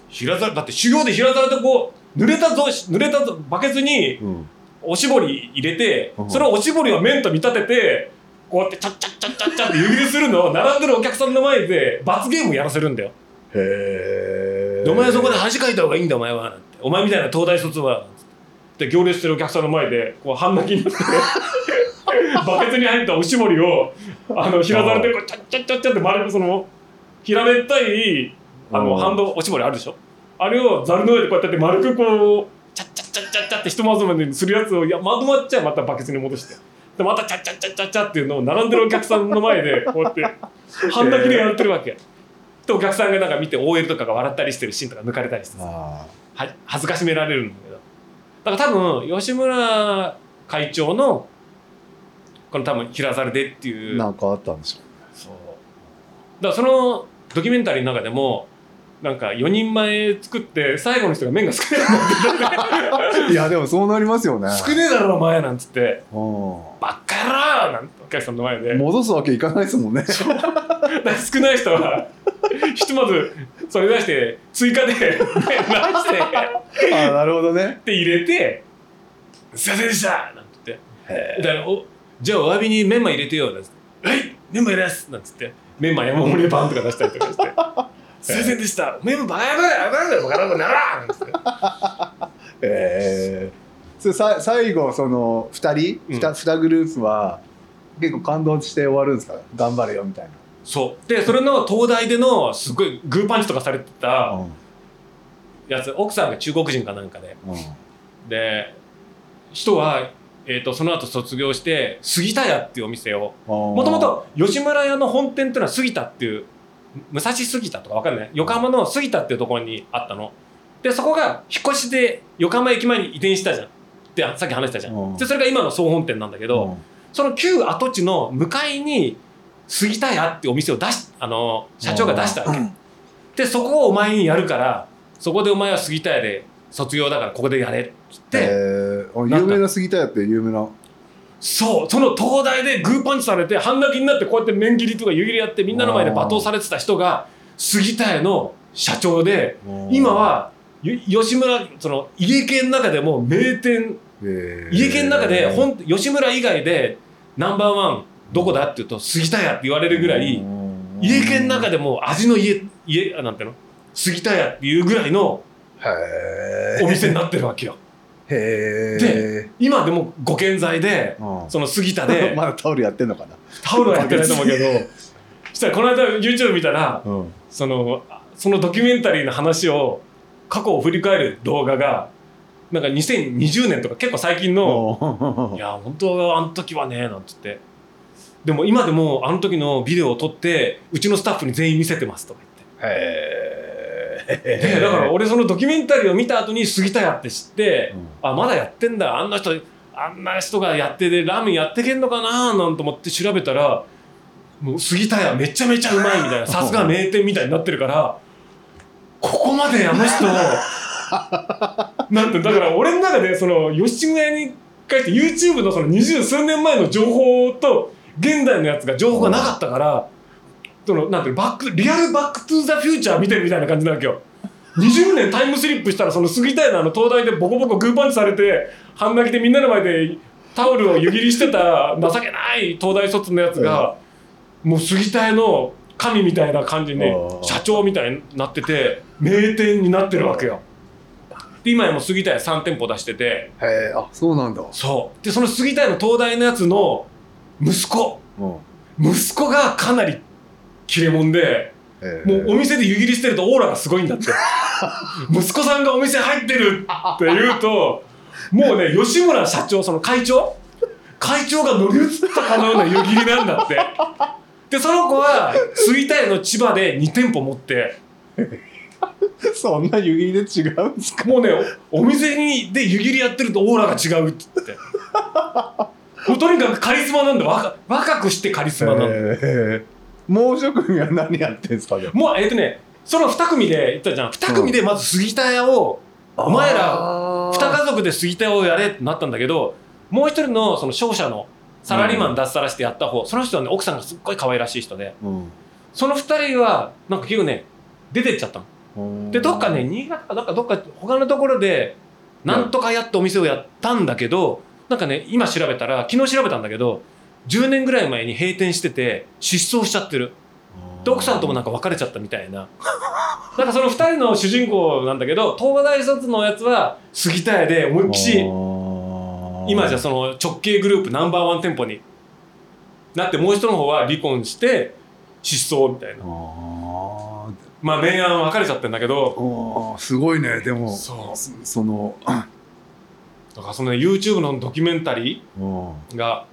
平ざるだって修行で平ざるでこう濡れたぞ濡れたぞバケツにうんおしぼり入れてうん。それをおしぼりを麺と見立ててこうやってチャッチャッチャッチャッチャって湯切りするのを並んでるお客さんの前で罰ゲームやらせるんだよ。へえでお前はそこで恥かいた方がいいんだお前はなんてお前みたいな東大卒はで行列してるお客さんの前でこう半泣きになって <laughs> バケツに入ったおしぼりをあの平皿でこうチャッチャッチャッチャって丸くその平べったいあのうん。ハンドおしぼりあるでしょ？あれをざるの上でこうやって丸くこうチャッチャッチャッチャッチャってひとまずまでするやつをいやまとまっちゃまたバケツに戻してでまたチャッチャッチャッチャッチャっていうのを並んでるお客さんの前でこうやって半泣きでやってるわけ。でお客さんがなんか見て OL とかが笑ったりしてるシーンとか抜かれたりしてさ恥ずかしめられるんだけどだから多分吉村会長のこの多分平皿でっていうなんかあったんでしょそうだからそのドキュメンタリーの中でもなんか4人前作って最後の人が麺が少ねえういやでもそうなりますよね。少ねえだろお前なんつって。うばっかやろなんてお客さんの前で。ん戻すわけいかないですもんね。少ない人はひとまずそれ出して追加で麺出して。あなるほどね。って入れて「すいませんでした!」なんて。だからおじゃあお詫びにメンマ入れてよ」なんつって「はいメンマ入れます!」なんつって。メンマ山盛りパンとか出したりとかして「すいませんでした。メンマバカやばいやバカなことなら! <laughs>」なんつってえそれさ最後その2人、うん。二2グループは結構感動して終わるんですか？頑張れよみたいな、そう。でそれの東大でのすごいグーパンチとかされてたうん。やつ奥さんが中国人かなんかで。うん。で人は、えー、とその後卒業して杉田屋っていうお店を。ももともと吉村屋の本店っていうのは杉田っていう武蔵杉田とかわかんない？横浜の杉田っていうところにあったの。でそこが引っ越しで横浜駅前に移転したじゃん。ってさっき話したじゃん、うん。でそれが今の総本店なんだけど、その旧跡地の向かいに杉田屋ってお店を出しあの社長が出したわけ、でそこをお前にやるからそこでお前は杉田屋で卒業だからここでやれって言って、えー、あ有名な杉田屋って有名なそうその東大でグーパンチされて半泣きになってこうやって面切りとか湯切りやってみんなの前で罵倒されてた人が杉田屋の社長で今、はゆ吉村その家系の中でも名店えー。家系の中でほん吉村以外でナンバーワンどこだっていうと杉田屋って言われるぐらい家系の中でも味の家家あなんていうの？杉田屋っていうぐらいのお店になってるわけよ。へで今でもご健在でーうん。その杉田で <laughs> まだタオルやってんのかな？タオルはやってないと思うけど <laughs> したらこの間 YouTube 見たらうん。そのそのドキュメンタリーの話を過去を振り返る動画がなんか2020年とか結構最近の「いや本当はあの時はね」なんつって。でも今でもあの時のビデオを撮ってうちのスタッフに全員見せてますとか言って。へでだから俺そのドキュメンタリーを見た後に杉田屋って知って、うんあまだやってんだあんな人あんな人がやっててラーメンやってけんのかななんて思って調べたらもう杉田屋めちゃめちゃうまいみたいな <laughs> さすが名店みたいになってるからここまであの人なんてだから俺の中でその吉村屋に関して YouTube のその二十数年前の情報と現代のやつが情報がなかったから。そのなんていうのバックリアルバックトゥーザフューチャー見てるみたいな感じなわけよ。20年タイムスリップしたらその杉田屋のあの東大でボコボコグーパンチされて半泣きでみんなの前でタオルを湯切りしてた情けない東大卒のやつが、もう杉田屋の神みたいな感じに社長みたいになってて名店になってるわけよ。で今やもう杉田屋3店舗出してて。へえあそうなんだ。そう。でその杉田屋の東大のやつの息子。うん。息子がかなり切れ者で。へえもうお店で湯切りしてるとオーラがすごいんだって。<laughs> 息子さんがお店入ってるって言うと、もうね、吉村社長、その会長？会長が乗り移ったかのような湯切りなんだって。で、その子は、杉田屋の千葉で2店舗持って、<laughs> そんな湯切りで違うんですか？もうね、おお店にで湯切りやってるとオーラが違うって言って。もうとにかくカリスマなんだ。若若くしてカリスマなんだ。へえ猛職人は何やってんすかでももう、えっとね、その2組で言ったじゃん。2組でまず杉田屋を、お前らあー二家族で杉田屋をやれってなったんだけどもう一人のその商社のサラリーマン脱サラしてやった方、その人はね奥さんがすっごい可愛らしい人でうん。その二人はなんか結構ね出てっちゃったの。でどっかね新潟かなんかどっか他のところでなんとかやってお店をやったんだけどなんかね今調べたら昨日調べたんだけど10年ぐらい前に閉店してて失踪しちゃってる。で奥さんともなんか別れちゃったみたいな。<laughs> なんかその二人の主人公なんだけど東大卒のやつは杉田屋で思いっきし今じゃその直系グループナンバーワン店舗になってもう一人の方は離婚して失踪みたいな。あまあ明暗分かれちゃってんだけど。すごいねでも。そう。そそのだからそのね YouTube のドキュメンタリうんー。が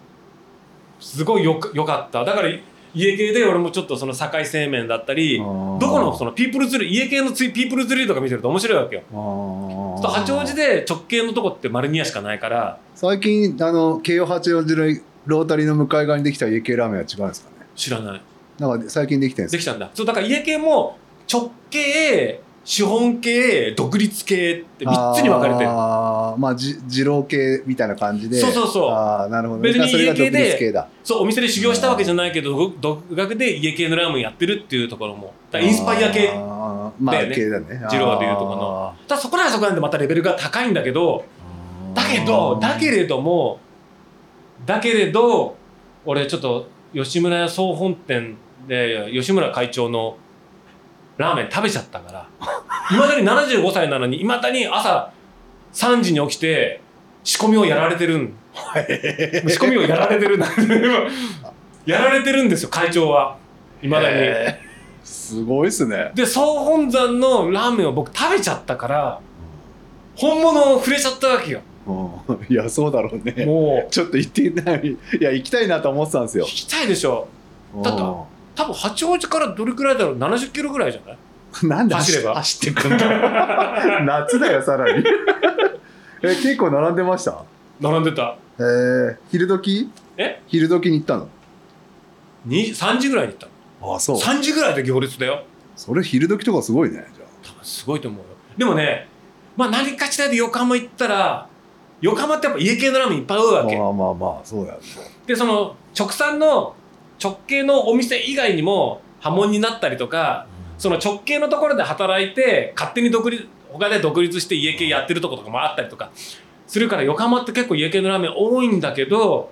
すごいよくよかった。だから家系で俺もちょっとその堺製麺だったりどこのそのピープルツリー家系のツイピープルツリーとか見てると面白いわけよ。あちょっと八王子で直系のとこって丸二屋しかないから。最近あの京葉八王子のロータリーの向かい側にできた家系ラーメンは違うんですかね？知らない。なんか最近できてるんですできたんだ。そうだから家系も直系資本系独立系って3つに分かれてる。ああまあじ二郎系みたいな感じで。そうそうそう。ああなるほど別に家系でそうお店で修行したわけじゃないけど独独学で家系のラーメンやってるっていうところも。インスパイア系。だよね。系だね。二郎でいうとこの。ただそこらはそこなんでまたレベルが高いんだけどだけどだけれどもだけれど俺ちょっと吉村屋総本店で吉村会長のラーメン食べちゃったから。いまだに75歳なのにいまだに朝3時に起きて仕込みをやられてるん。仕込みをやられてる。ん <laughs> だやられてるんですよ会長は。いまだに。すごいっすね。で総本山のラーメンを僕食べちゃったから本物を触れちゃったわけよ。うん。いやそうだろうね。もう。ちょっと行ってない。いや行きたいなと思ってたんですよ。行きたいでしょ。だって多分八王子からどれくらいだろう？70キロぐらいじゃない？う <laughs> んなんで走れば？走ってくんだ？<laughs> 夏だよさらに。<laughs> え結構並んでました？並んでた。えー、昼時？え？昼時に行ったの？に3時ぐらいに行ったああそう。3時ぐらいで行列だよ。それ昼時とかすごいねじゃ多分すごいと思うよ。でもねまあ何かしらで横浜行ったら横浜ってやっぱ家系のラーメンいっぱい多いあわけ。まあまあまあそうやね。でその直産の直系のお店以外にも波紋になったりとかその直系のところで働いて勝手に独立他で独立して家系やってるとことかもあったりとかするから横浜って結構家系のラーメン多いんだけど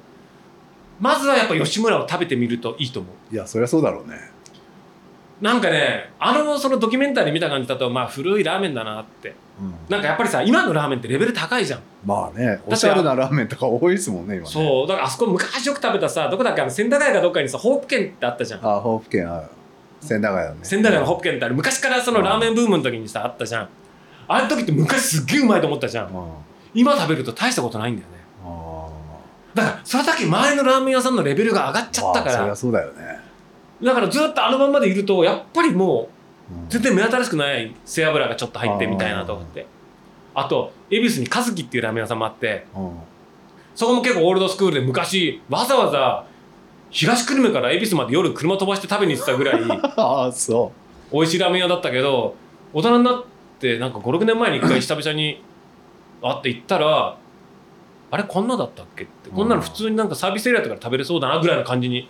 まずはやっぱ吉村を食べてみるといいと思う。いやそりゃそうだろうね。なんかねあのそのドキュメンタリー見た感じだとまあ古いラーメンだなって。うん。なんかやっぱりさ今のラーメンってレベル高いじゃん。まあねおしゃれなラーメンとか多いですもんね今ね。そうだからあそこ昔よく食べたさどこだっけあの千駄ヶ谷かどっかにさホープ軒ってあったじゃん。あホープ県ある千駄ヶ谷のね。千駄ヶ谷のホップ軒ってあれ昔からそのラーメンブームの時にさあったじゃん。あの時って昔すっげえうまいと思ったじゃん。うん。今食べると大したことないんだよね。あだからそれだけ周りのラーメン屋さんのレベルが上がっちゃったから。まあそりゃそうだよねだからずっとあのまんまでいるとやっぱりもううん。全然目新しくない背脂がちょっと入ってみたいなと思って。あと恵比寿に和樹っていうラーメン屋さんもあって。うん。そこも結構オールドスクールで昔わざわざ東久留米から恵比寿まで夜車飛ばして食べに行ってたぐらい <laughs> ああそ美味しいラーメン屋だったけど大人になってなんか56年前に一回久々に会って行ったらあれこんなだったっけって。こんなの普通になんかサービスエリアとかで食べれそうだなぐらいの感じに。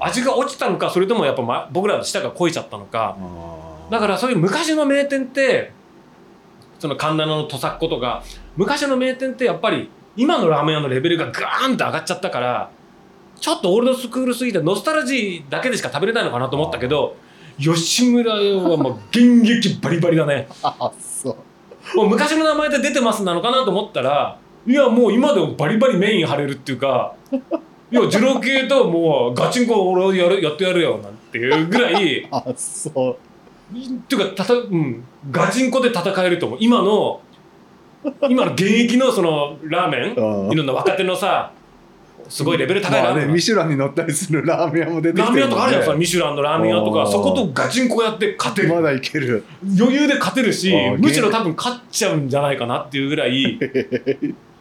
味が落ちたのかそれともやっぱ、ま、僕らの舌が肥えちゃったのか。あだからそういう昔の名店ってその神田の土佐っ子とか昔の名店ってやっぱり今のラーメン屋のレベルがガーンと上がっちゃったからちょっとオールドスクールすぎてノスタルジーだけでしか食べれないのかなと思ったけど吉村屋はもう現役バリバリだね。<laughs> もう昔の名前で出てますなのかなと思ったらいやもう今でもバリバリメイン張れるっていうか <laughs> いや二郎系ともうガチンコ俺やるやってやるよなんていうぐらい <laughs> あそう。っていうかたた、うん、ガチンコで戦えると思う今の今の現役のそのラーメンうん。いろんな若手のさすごいレベル高いまあラーメン、ねミシュランに乗ったりするラーメン屋も出てラーきてるもんメン屋とかあるじゃんそのねミシュランのラーメン屋とあーかそことガチンコやって勝てる。まだいける。余裕で勝てるしあーむしろ多分勝っちゃうんじゃないかなっていうぐらい <laughs>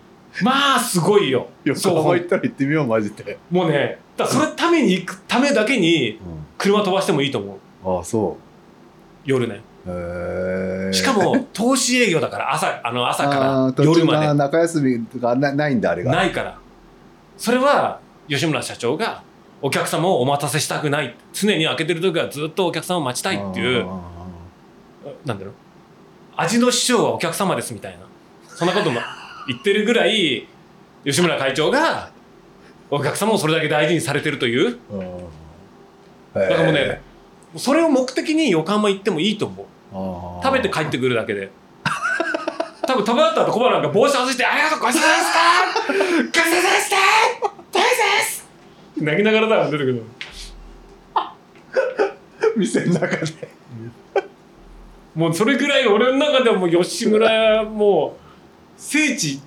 まあすごいよ。横そう。浜行ったら行ってみようマジで、もうねだそれために行くためだけに車飛ばしてもいいと思う。ああそ夜ね。うへえ。しかも <laughs> 投資営業だから朝あの朝かあら夜まで。な中休みとかなないんだあれが。ないから。それは吉村社長がお客様をお待たせしたくない。常に開けてる時はずっとお客様を待ちたいっていうあなんだろう。味の師匠はお客様ですみたいな。そんなことも言ってるぐらい吉村会長がお客様をそれだけ大事にされてるという。ーうん。だからもうへねそれを目的に横浜行ってもいいと思う。食べて帰ってくるだけで。多分食べ終わった後小原なんか帽子外して「ありがとうごちそうさまでしたごちそうさまでした！大です!」泣きながらだから出てくる店の中で。もうそれぐらい俺の中ではもう吉村もう聖地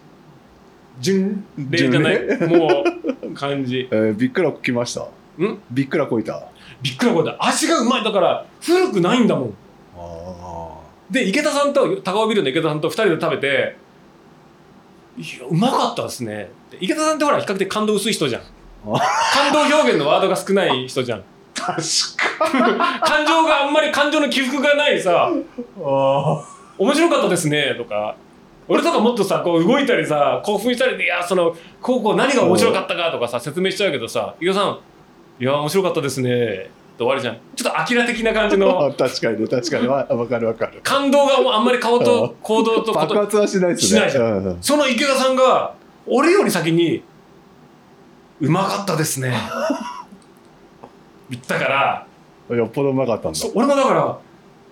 巡礼じゃない？巡もう感じ。<laughs> えーびっくらこ来ました。ん？びっくらこいた。あびっくりこいた。味がうまいだから古くないんだもん。あで池田さんと高尾ビルの池田さんと2人で食べて「いやうまかったですね」池田さんってほら比較的感動薄い人じゃん。あ感動表現のワードが少ない人じゃん。確 <laughs> 感情があんまり感情の起伏がないさ。かあ「面白かったですね」とか俺とかもっとさこう動いたりさ興奮したりで「いやそのこうこう何が面白かったか」とかさ説明しちゃうけどさ池田さん「いや面白かったですね」って終わりじゃん。ちょっとアキラ的な感じの。あ <laughs> 確かにね確かに。わわかるわかる。感動があんまり顔と行動と爆発はしないですね。しないじゃうん。うん。その池田さんが俺より先に「うまかったですね」言ったから。よっぽどうまかったんだ。俺もだから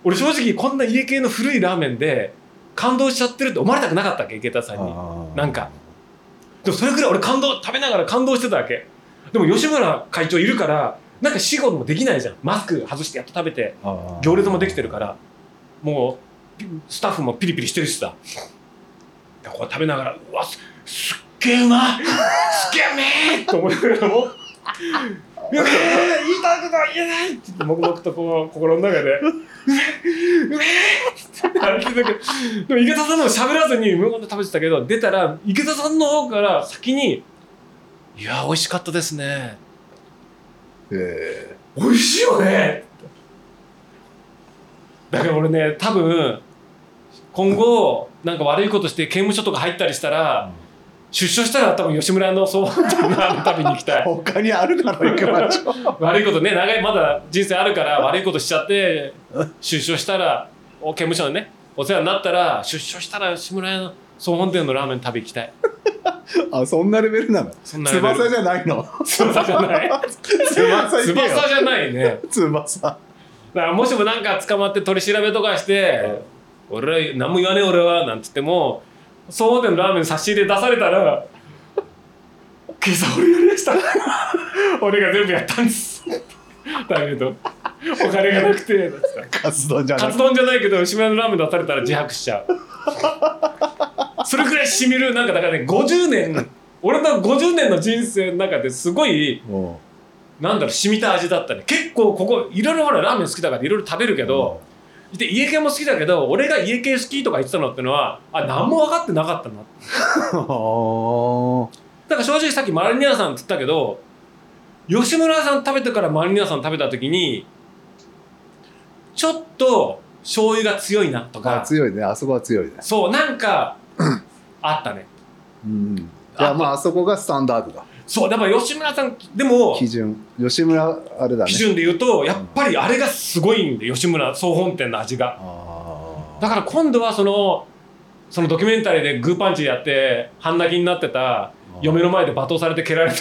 俺正直こんな家系の古いラーメンで感動しちゃってるって思われたくなかったっけ池田さんに。なんか。でもそれぐらい俺感動食べながら感動してたわけ。でも吉村会長いるからなんか仕事もできないじゃん。マスク外してやっと食べて行列もできてるからもうピスタッフもピリピリしてるしさ。でこう食べながらうわすすっげえうまい。すっげえうめえと思いながらも。<laughs> 言いたいことは言えないって黙々とこう心の中でうって歩きながらでも池田さんのも喋らずに無言で食べてたけど出たら池田さんの方から先に「いや美味しかったですね。え美味しいよね。だから俺ね多分今後なんか悪いことして刑務所とか入ったりしたら出所したら多分吉村の総本店のあの旅に行きたーい。他にあるだろ行きましょう悪いことね長いまだ人生あるから悪いことしちゃって出所したらお刑務所でねお世話になったら出所したら吉村屋の総本店のラーメン食べ行きたい。<laughs> あそんなレベルなの？翼じゃないの？翼じゃない？翼翼じゃないね。翼。だからもしもなんか捕まって取り調べとかして「俺は何も言わねえ俺は」なんつっても総合店のラーメン差し入れ出されたら「今朝俺やりました。<laughs> 俺が全部やったんです」だけどお金がなくてカツ丼じゃなくカツ丼じゃないけど吉村のラーメン出されたら自白しちゃう。<laughs> それくらいしみるなんかだからね50年俺の50年の人生の中ですごいもなんだろう染みた味だったね。結構ここいろいろほらラーメン好きだからいろいろ食べるけど、で家系も好きだけど俺が家系好きとか言ってたのってのはあ何も分かってなかったなう <laughs> だから正直さっきマリニアさんって言ったけど吉村さん食べてからマリニアさん食べた時にちょっと醤油が強いなとあか強いね。あそこは強いね。そうなんかあったね。うん。じゃあまああそこがスタンダードだそうだから吉村さんでも基準。吉村あれだね。基準で言うとやっぱりあれがすごいんで吉村総本店の味が。あだから今度はそのそのドキュメンタリーでグーパンチやって半泣きになってた嫁の前で罵倒されて蹴られて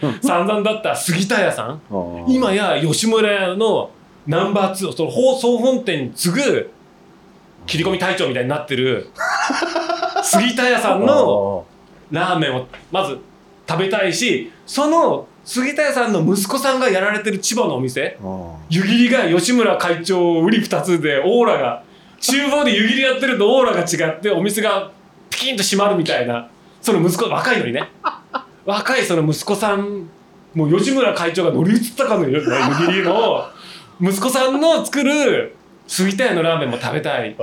<laughs> 散々だった杉田屋さん。あ今や吉村屋のナンバー2その放送本店に次ぐ切り込み隊長みたいになってる杉田屋さんのラーメンをまず食べたいしその杉田屋さんの息子さんがやられてる千葉のお店湯切りが吉村会長売り二つでオーラが厨房で湯切りやってるとオーラが違ってお店がピキンと閉まるみたいなその息子若いのにね。若いその息子さんもう吉村会長が乗り移ったかのような湯切りの息子さんの作る杉田屋のラーメンも食べたい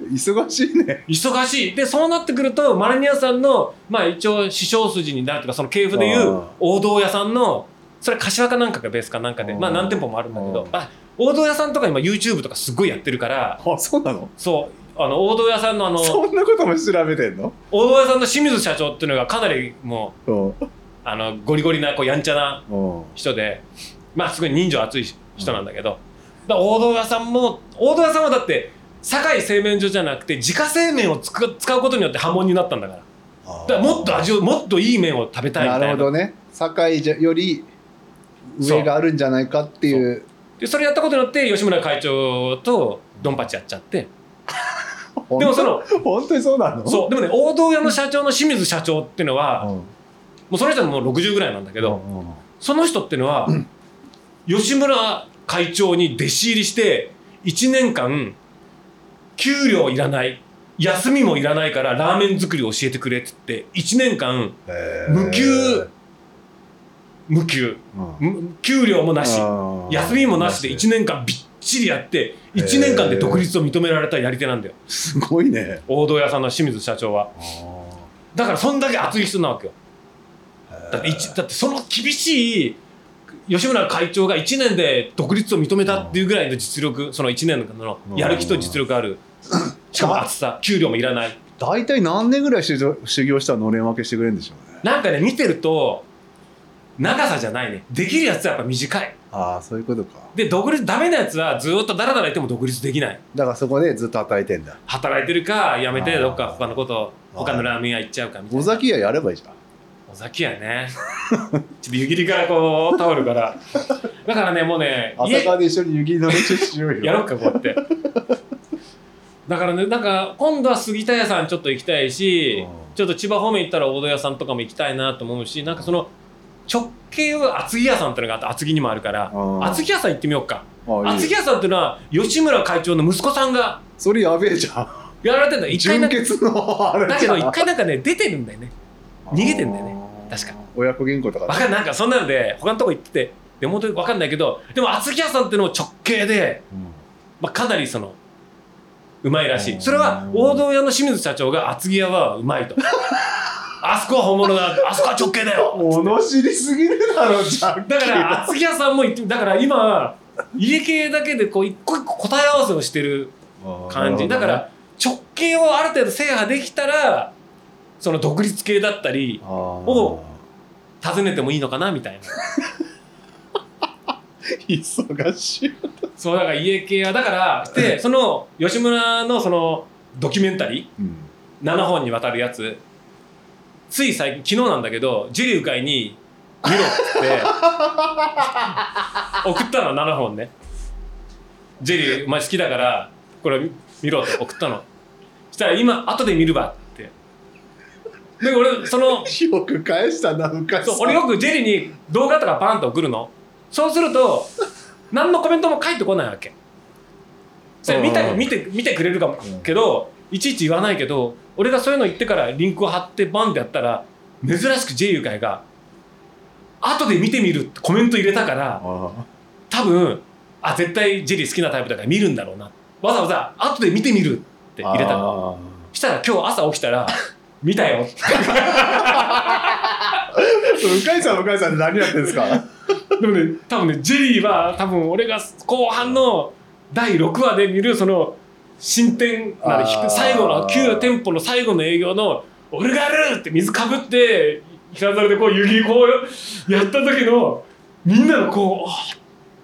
忙しいね。忙しい。でそうなってくるとマルニアさんのまあ一応師匠筋になるとかその系譜でいう王道屋さんのそれ柏かなんかがベースかなんかでまあ何店舗もあるんだけどああ王道屋さんとか今 YouTube とかすごいやってるからあそうなの？そう。あの王道屋さんのあのそんなことも調べてんの？王道屋さんの清水社長っていうのがかなりもうあのゴリゴリなこうやんちゃなうん。人でまあすごい人情熱い人なんだけど、だ王道屋さんも王道屋さんはだって堺製麺所じゃなくて自家製麺をつく使うことによって波紋になったんだから。だからもっと味をもっといい麺を食べたいみたいな。なるほどね。堺より上があるんじゃないかっていう。でそれやったことによって吉村会長とドンパチやっちゃって。でもその本当にそうなの？そう。でもね王道屋の社長の清水社長っていうのは、うん。もうその人ももう60ぐらいなんだけど、うんうんその人っていうのは、<laughs> 吉村会長に弟子入りして1年間給料いらない休みもいらないからラーメン作りを教えてくれって言って1年間無給無給。うん。む給料もなし。休みもなしで1年間びっちりやって1年間で独立を認められたやり手なんだよ。すごいね。王道屋さんの清水社長は。だからそんだけ熱い人なわけよ。だって一だってその厳しい吉村会長が1年で独立を認めたっていうぐらいの実力その1年のやる気と実力ある <clears throat> しかも厚さ給料もいらない。大体何年ぐらい修行したらの？れん分けしてくれるんでしょうねなんかね見てると長さじゃないね。できるやつはやっぱ短い。ああそういうことか。で独立ダメなやつはずっとダラダラいても独立できない。だからそこでずっと働いてんだ。働いてるか辞めてどっか他のこと他のラーメン屋行っちゃうかみたいな。尾崎屋やればいいじゃん。尾崎やね。<laughs> ちょっと湯切りからこうタオルから。<laughs> だからねもうね朝川で一緒に湯切りの練習しようよ。やろうかこうやってだからねなんか今度は杉田屋さんちょっと行きたいしうん。ちょっと千葉方面行ったら大戸屋さんとかも行きたいなと思うしなんかその直系は厚木屋さんってのがあって厚木にもあるからうん。厚木屋さん行ってみようか。厚木屋さんっていうのは吉村会長の息子さんがそれやべえじゃん。やられてんだ一回なんか純潔のあれじゃん。だけど一回なんかね出てるんだよね。逃げてんだよね。確か。親子銀行とかわかんなんかそんなので他のとこ行っててでもわかんないけどでも厚木屋さんっていうのも直系で、うん。まあ、かなりそのうまいらしうん。いそれは王道屋の清水社長が厚木屋はうまいと。<laughs> あそこは本物だ。あそこは直系だよ。物知りすぎるだろじゃんだから厚木屋さんも言ってだから今家系だけでこう一個一個答え合わせをしてる感じ。だから直系をある程度制覇できたらその独立系だったりをを尋ねてもいいのかなみたいな <laughs> 忙しい。そうだから家系はだからでその吉村のそのドキュメンタリうん。ー7本にわたるやつつい最近昨日なんだけどジュリュー会に見ろっつって <laughs> 送ったの7本ね。ジェリーお前好きだからこれ見ろって送ったの。したら今後で見るわって。で俺その <laughs> よく返したな昔。俺よくジェリーに動画とかバンと送るのそうすると何のコメントも返ってこないわけ。それ見たうん。見て見てくれるかも。うんけどいちいち言わないけど俺がそういうの言ってからリンクを貼ってバンってやったら珍しく J ユカイが後で見てみるってコメント入れたからあ多分あ絶対ジェリー好きなタイプだから見るんだろうな。わざわざ後で見てみるって入れたの。あしたら今日朝起きたら <laughs> 見たよって。<laughs> 向井さん向井さんで何やってんですか？でもね多分ねジェリーは多分俺が後半の第6話で見るその進展な最後の旧店舗の最後の営業の「俺がやる!」って水かぶって平皿でこう湯切こうやった時のみんなのこうあーっ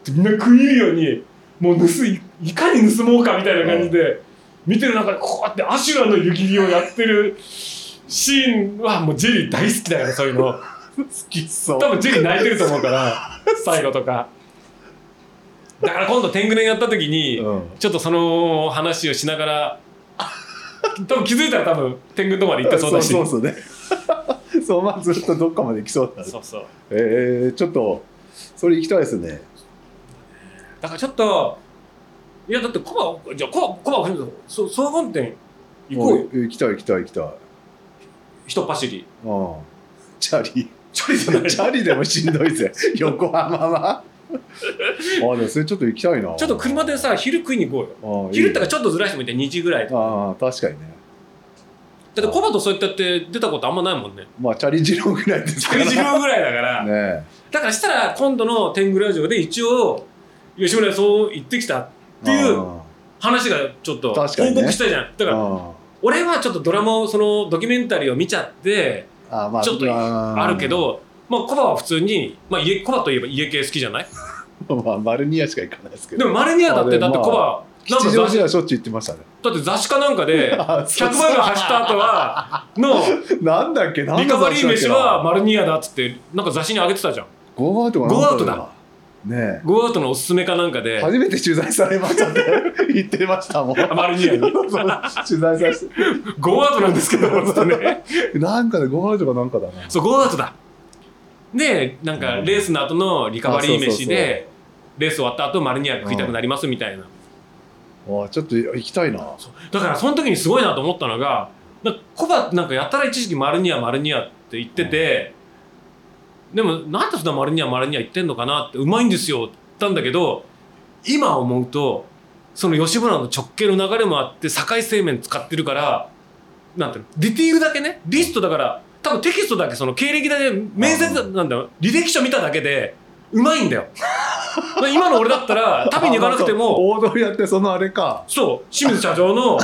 てみんな食い入るようにもう盗いいかに盗もうかみたいな感じで見てる中でこうやってアシュラの湯切りをやってるシーンはもうジェリー大好きだからそういうの。好きそう。多分ジェリー泣いてると思うから <laughs> 最後とか。だから今度天狗連やった時に、うん。ちょっとその話をしながら多分気づいたら多分天狗のとこまで行ってそうだし。そうそうそうね。<laughs> そうまあずっとどっかまで行きそうだね。そうそう。えー、ちょっとそれ行きたいですね。だからちょっといやだってコバじゃあコバコバそ総本店行こうよ。お行きたい行きたい行きたい。一っ走り。うんチャリチャリじゃない。チャリでもしんどいぜ。<laughs> 横浜は。<laughs> あでもそれちょっと行きたいな。ちょっと車でさ昼食いに行こうよ。あ昼ってかちょっとずらしてもいいんで2時ぐらいだああ確かにね。ってコバとそうやってやって出たことあんまないもんね。まあチャリジロぐらいですチャからリジロぐらいだから、<laughs> ねだからしたら今度の天狗ラジオで一応吉村そう言ってきたっていうあ話がちょっと報告したいじゃん。だからあ。俺はちょっとドラマをそのドキュメンタリーを見ちゃってあまあちょっとあ。あるけどまあコバは普通にまあ家コバといえば家系好きじゃない？<laughs> まあマルニアしか行かないですけど。でもマルニアだってだってコまあバ吉祥寺はしょっちゅう行ってましたね。だって雑誌かなんかで <laughs> あそう。100マイル走った後はの <laughs> なんだっけリカバリー飯はマルニアだっつってなんか雑誌に上げてたじゃん。ゴーアウトゴーアウトだねゴーアウトのおすすめかなんかえで初めて取材されましたって言ってましたもん。マルニアに。そう取材させて。ゴーアウトなんですけどつってねなんかでゴーアウトかなんかだな。そうゴーアウトだ。でなんかレースの後のリカバリー飯でレース終わった後マルニアが食いたくなりますみたいな。あちょっと行きたいな。だからその時にすごいなと思ったのがコバなんかやたら一時期マルニアマルニアって言ってて、でもなんでそんなマルニアマルニア言ってんのかなってうまいんですよって言ったんだけど今思うとその吉村の直系の流れもあって境製麺使ってるからなんていうのディティールだけねリストだから多分テキストだけその経歴だけ面接だなんだよ履歴書見ただけでうまいんだよ。<laughs> 今の俺だったら旅に行かなくても <laughs> 大通りやってそのあれか。そう清水社長の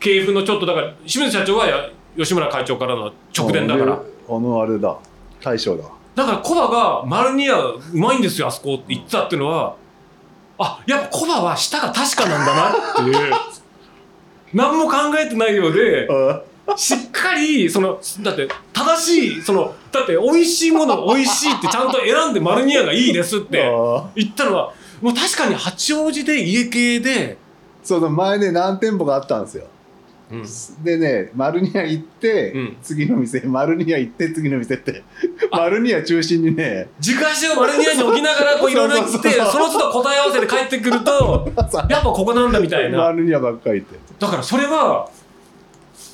系譜のちょっとだから清水社長はや吉村会長からの直伝だから。であのあれだ大将だ。だからコバがマルニアうまいんですよあそこって言ってたっていうのはあやっぱコバは舌が確かなんだなっていう。<laughs> 何も考えてないようでしっかりそのだって正しいそのだって美味しいもの美味しいってちゃんと選んでマルニアがいいですってあ言ったのはもう確かに八王子で家系で、その前ね何店舗かあったんですよ。うんでねマルニア行って、うん。次の店マルニア行って次の店って。マルニア中心にね。軸足をマルニアに置きながらこういろいろ言ってその都度答え合わせで帰ってくるとやっぱここなんだみたいな。マルニアばっかり行って、だからそれは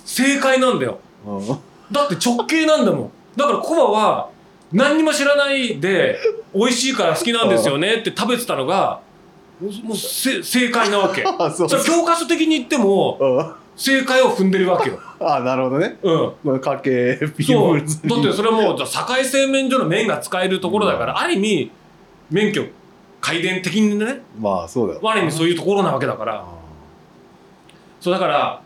正解なんだよ。うん。だって直系なんだもん。だからコバは何にも知らないで美味しいから好きなんですよねって食べてたのがもうせ正解なわけ。<laughs> あそれ教科書的に言ってもうん正解を踏んでるわけよ。<laughs> あなるほどね。うん。家計ピそう。だってそれはもうじゃあ境製麺所の麺が使えるところだから、ある意味免許改伝的にねまあそうだよ。ある意味そういうところなわけだから。あそうだから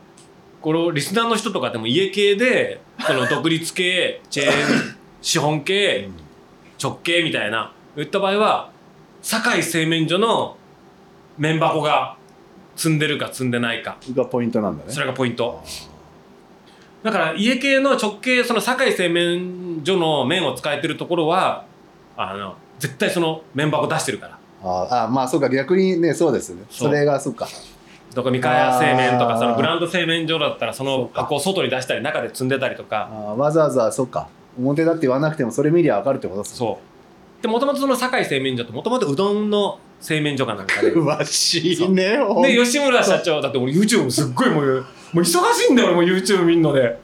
このリスナーの人とかでも家系でその独立系チェーン <laughs> 資本ー系直系みたいな言った場合は堺製麺所の麺箱が積んでるか積んでないか。がポイントなんだね。それがポイント。だから家系の直系その堺製麺所の麺を使えてるところはあの絶対そのメンバーを出してるから。ああまあそうか逆にねそうですね。それがそうか。とか三河屋製麺とかそのブランド製麺所だったらそのか。箱を外に出したり中で積んでたりとか。あわざわざそうか。表だって言わなくてもそれ見りゃ分かるってことですね。そう。でもともとその堺製麺所ってもともとうどんの製麺所かなんかで。詳しいねで吉村社長だって俺 YouTube もすっごいもうもう忙しいんだよ俺もう YouTube 見んので。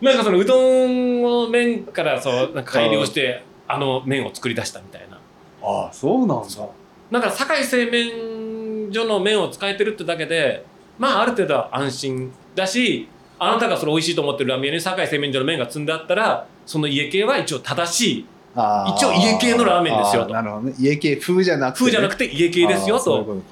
なんかそのうどんの麺からそうなんか改良してあの麺を作り出したみたいな。ああそうなんだ。だから堺製麺所の麺を使えてるってだけでまあある程度は安心だしあなたがそれ美味しいと思ってるラーメン屋に堺製麺所の麺が積んであったらその家系は一応正しい一応家系のラーメンですよと。なるほどね。家系風じゃなくて、風じゃなくて家系ですよと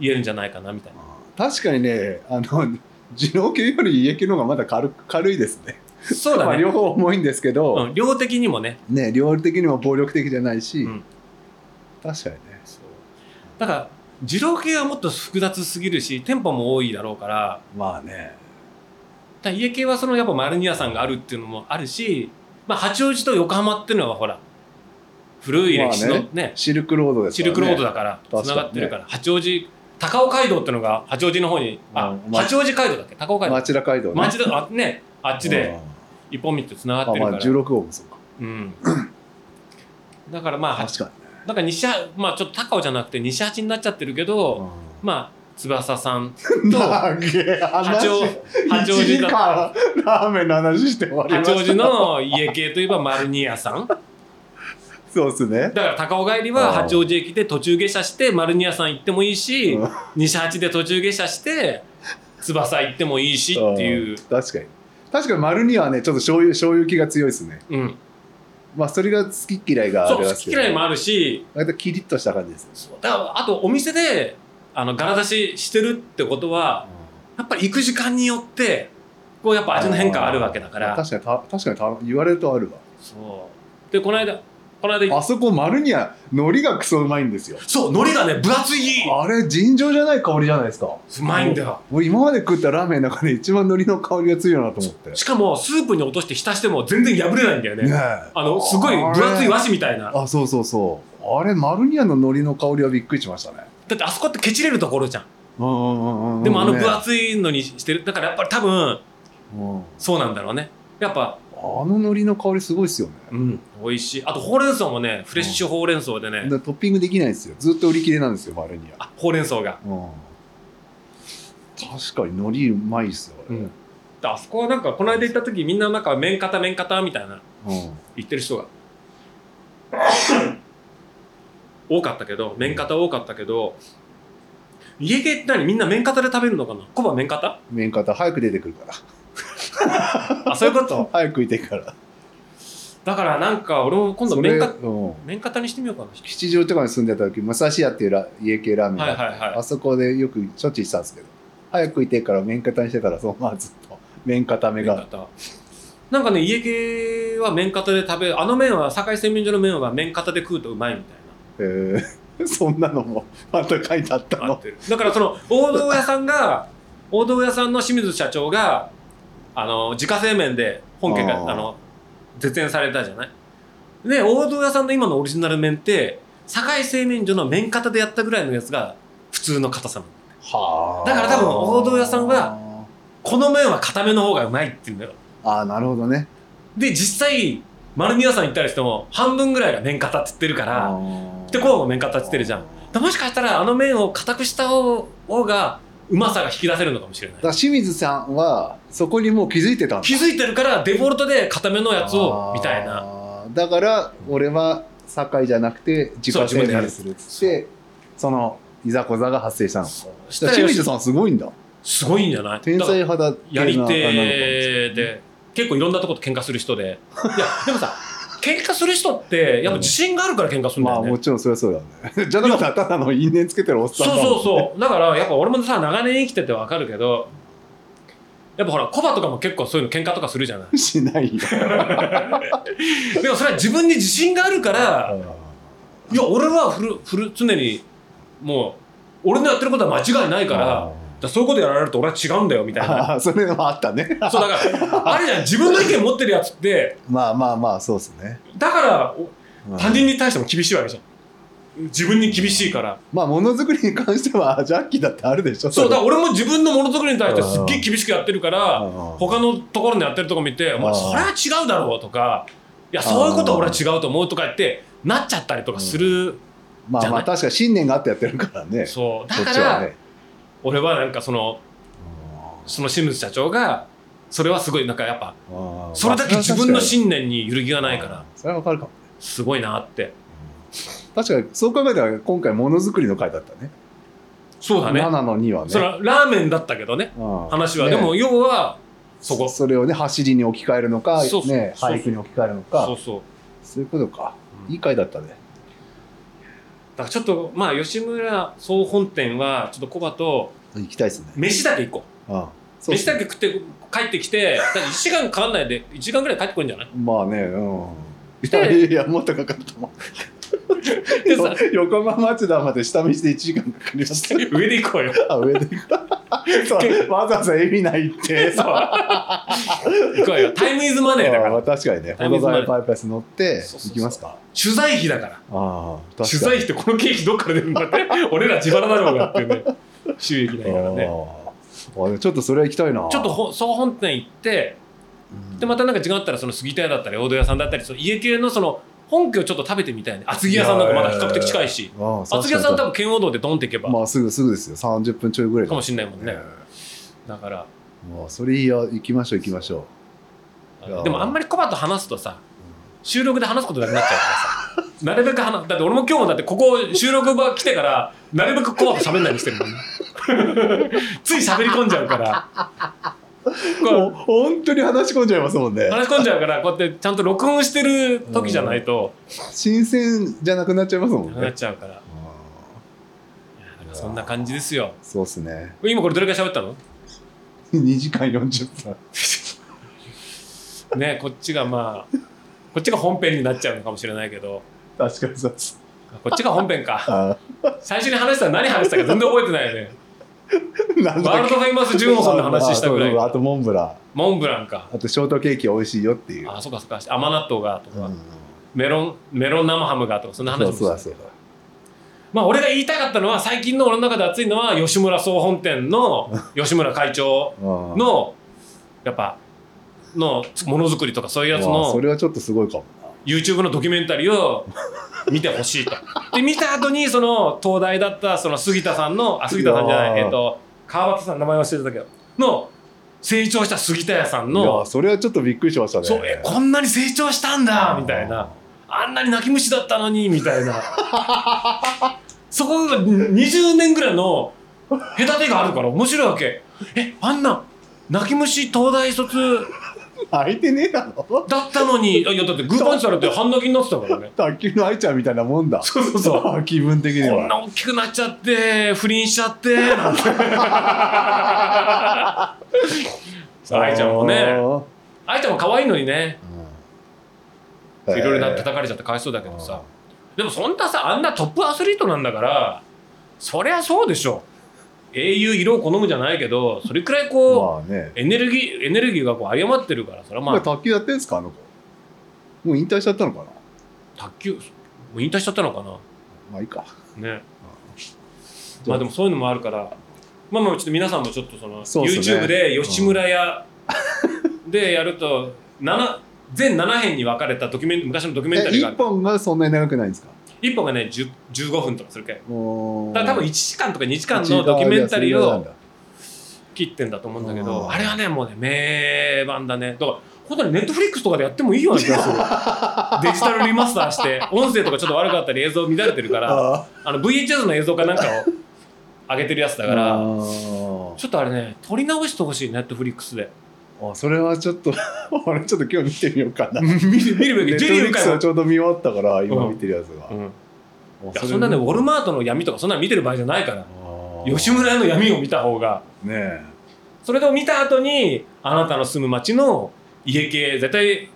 言えるんじゃないかなみたいな。確かにねあの <laughs> 二郎系より家系の方がまだ軽軽いですね。まあ、そうだね、両方重いんですけど、うん、量的にもね。ね量的にも暴力的じゃないし、うん。確かにね。だから二郎系はもっと複雑すぎるし店舗も多いだろうから。まあね。だ家系はそのやっぱ丸二屋さんがあるっていうのもあるし、まあ、八王子と横浜っていうのはほら古い歴史のまあね,、シルクロードですからね。シルクロードだからつながってるから、八王子高尾街道っていうのが八王子の方にあ、八王子街道だっけ？高尾街道。町田街道ね。町田あねあっちで一本道とつながってるから、あまあ16号もそうか。うん、だからまあ確かにね。だから西八まあちょっと高尾じゃなくて西八になっちゃってるけど、まあ翼さんと八話王八王1時子だ間ラーメンの話して終わりました。八王子の家系といえば丸二屋さん。だそうですね。から高尾帰りは八王子駅で途中下車して丸二屋さん行ってもいいし、うん。西八で途中下車して翼行ってもいいしっていう。うん、確かに。確かに丸にはねちょっと醤油醤油気が強いですね。うん、まあそれが好き嫌いがあそう好るますけどき嫌いもあるし。割とキリッとした感じですそう。だからあとお店であの柄出ししてるってことはやっぱり行く時間によってこうやっぱ味の変化があるわけだから。確かにた確かにた言われるとあるそう。でこの間この間わあそこ丸には海苔がクソうまいんですよ。そう海苔がね分厚い。あれ尋常じゃない香りじゃないですか。うまいんだよ。俺今まで食ったラーメンの中で一番海苔の香りが強いなと思って。しかもスープに落として浸しても全然破れないんだよね。ねえ。あのすごい分厚い和紙みたいな。あそうそうそう。あれマルニアの海苔の香りはびっくりしましたね。だってあそこってケチれるところじゃん。うんうんうんうんでもあのね分厚いのにしてる。だからやっぱり多分うん。そうなんだろうね。やっぱあの海苔の香りすごいっすよね。うん美味しい。あとほうれん草もねフレッシュほうれん草でね。だからトッピングできないんですよ。ずっと売り切れなんですよマルニアあほうれん草が。うん。確かに海苔うまいっすよあれ。うん。であそこはなんかこの間行った時みんななんか麺型麺型みたいなうん。言ってる人が。多かったけど麺型多かったけど家系って何？みんな麺型で食べるのかな？コバ麺型？麺方早く出てくるから <laughs> あそういうこと？早くいてから。だからなんか俺も今度それ麺にしてみようかな。吉祥とかに住んでた時武蔵屋っていうラ家系ラーメンがあって、はいはいはい。あそこでよくしょっちゅう行ってたんですけど早くいてから麺型にしてたらそのままずっと麺固めが。なんかね家系は麺型で食べるあの麺は堺製麺所の麺は麺型で食うとうまいみたいえ。ー、<laughs> そんなのもまた書いてあったの。だからその王道屋さんが王道屋さんの清水社長があの自家製麺で本家があの絶縁されたじゃない？で王道屋さんの今のオリジナル麺って堺製麺所の麺型でやったぐらいのやつが普通の硬さなのはあ。だから多分王道屋さんはこの麺は硬めの方がうまいって言うんだよ。ああなるほどね。で実際丸宮さん行ったりしても半分ぐらいが麺型って言ってるからあでこうも麺型って言ってるじゃん。でもしかしたらあの麺を硬くした方がうまさが引き出せるのかもしれない。だから清水さんはそこにもう気づいてたんだ。気づいてるからデフォルトで硬めのやつをみたいな。だから俺は堺じゃなくて自家製麺にするっつってそのいざこざが発生したの。した清水さんすごいんだ。すごいんじゃない？天才肌系やり手で結構いろんなとこと喧嘩する人で。いやでもさ喧嘩する人ってやっぱ自信があるから喧嘩するんだよね、まあもちろんそれはそうだね。<laughs> じゃなかったらただの因縁つけてるおっさんそうだもんそうそうだからやっぱ俺もさ長年生きててわかるけどやっぱほらコバとかも結構そういうの喧嘩とかするじゃない。<laughs> しないよ。<laughs> でもそれは自分に自信があるからいや俺はふるふる常にもう俺のやってることは間違いないからだそういうことやられると俺は違うんだよみたいな。それはあったね。そうだからあれじゃん自分の意見持ってるやつって。まあまあまあそうですね。だから他人に対しても厳しいわけじゃん。自分に厳しいから。まあものづくりに関しては <laughs> ジャッキーだってあるでしょ。そうだだから俺も自分のものづくりに対してすっげえ厳しくやってるから他他のところにやってるとこ見て「お前あーそれは違うだろう」とか「いやそういうことは俺は違うと思う」とか言ってなっちゃったりとかするまあまあじゃない？確かに信念があってやってるからね。そう。だからね俺はなんかそのその清水社長がそれはすごいなんかやっぱうんそれだけ自分のまあ信念に揺るぎがないからそれはわかるかも。すごいなって。確かにそう考えたら今回ものづくりの回だったね。そうだね。7の2はね。それはラーメンだったけどねうん話は、ねでも要はそこ。それをね走りに置き換えるのかそうそう。ねそう俳句に置き換えるのか。そうそう。そういうことか。うん。いい回だったねだからちょっとまあ吉村総本店はちょっとコバと行きたいですね。飯だけ行こう。うんそう飯だけ食って帰ってきてだ1時間かかんないで1時間ぐらい帰ってくるんじゃない？まあねうん。いでやいやもっとかかったもんでさ横浜町田まで下道で1時間かかりました。<laughs> 上で行こうよ。あ上で。<laughs> そうわざわざ海老名行って。そう。行こうよ。タイムイズマネーだから。あ確かにね。タイムズマネー。保土ヶ谷パイパイス乗って行きますか。取材費だから。ああ取材費ってこの経費どっから出るんだって。<laughs> 俺ら自腹だろうがっていうね。収益ないからね。あちょっとそれは行きたいな。ちょっとほ総本店行ってうん。でまたなんか違ったらその杉田屋だったり大戸屋さんだったりその家系のその本家をちょっと食べてみたいね。厚木屋さんなんかまだ比較的近いし。ああ厚木屋さん多分圏央道でドンって行けば。にまあすぐすぐです。よ30分ちょいぐらいか。もしれないもんね。ねだから。まあそれいいや行きましょう行きましょいやでもあんまりコバと話すとさ収録で話すことなくなっちゃうからさ <laughs> なるべく話だって俺も今日もだってここ収録場来てからなるべくコバと喋んないようにしてるもんね。<laughs> つい喋り込んじゃうから。うもう本当に話し込んじゃいますもんね。話し込んじゃうからこうやってちゃんと録音してる時じゃないと。新鮮じゃなくなっちゃいますもんなくなっねちゃうから。そんな感じですよ。ーそうっすね。今これどれくらい喋ったの？2時間40分。<laughs> ねこっちがまあこっちが本編になっちゃうのかもしれないけど。確かにそうです。こっちが本編か。あ最初に話したら何話したか全然覚えてないよね <laughs> ワールドフェイマスジュンオソンの話したぐらい。あとモンブラン。モンブランか。あとショートケーキ美味しいよっていう。あそっかそっか。甘納豆がとか、うん。メロンメロン生ハムがとかそんな話そうもそうだそう。だまあ俺が言いたかったのは最近の俺の中で熱いのは吉村総本店の <laughs> 吉村会長うん。のやっぱのものづくりとかそういうやつのまあそれはちょっとすごいかも YouTube のドキュメンタリーを見てほしいと。で見た後にその東大だったその杉田さんのあ杉田さんじゃないえっ、と川端さん名前忘れてたけどの成長した杉田屋さんないやのそれはちょっとびっくりしましたね。そうえこんなに成長したんだみたいな。あんなに泣き虫だったのにみたいな。<laughs> そこが20年ぐらいの隔てがあるから面白いわけ。えあんな泣き虫東大卒開いてねえだろ。だったのにいやだってグーパンチされて半泣きになってたからね。卓球の愛ちゃんみたいなもんだ。そうそうそう。気分的にこんはな大きくなっちゃって不倫しちゃってなんて。<laughs> 愛ちゃんもね愛ちゃんも可愛いのにね。いろいろな叩かれちゃってかわいそうだけどさ。でもそんなさあんなトップアスリートなんだからそりゃそうでしょ英雄色を好むじゃないけどそれくらいこう、まあね。エネルギーエネルギーがこう誤ってるからそれはまあまあ卓球やってんすか？あの子。もう引退しちゃったのかな？卓球もう引退しちゃったのかな？まあいいか。ね。まあでもそういうのもあるから。まあまあちょっと皆さんもちょっとそのそね。YouTube で吉村屋でやると7全7編に分かれたドキュメン昔のドキュメンタえリーが一本がそんなに長くないんですか？1本がね10 15分とかするけだから多分1時間とか2時間のドキュメンタリーを切ってんだと思うんだけどうんあれはねもうね名盤だね。だから本当にネットフリックスとかでやってもいいような気がする。<laughs> デジタルリマスターして音声とかちょっと悪かったり映像乱れてるから <laughs> ああの VHS の映像かなんかを上げてるやつだからあちょっとあれね撮り直してほしいネットフリックスであそれはちょっと <laughs> 俺ちょっと今日見てみようかな。<laughs> 見る見るべきジェリックちょうど見終わったから今見てるやつが、うん、いあれやそんなねウォルマートの闇とかそんなの見てる場合じゃないから。吉村屋の闇を見た方が。ねえ。それを見た後にあなたの住む町の家系絶対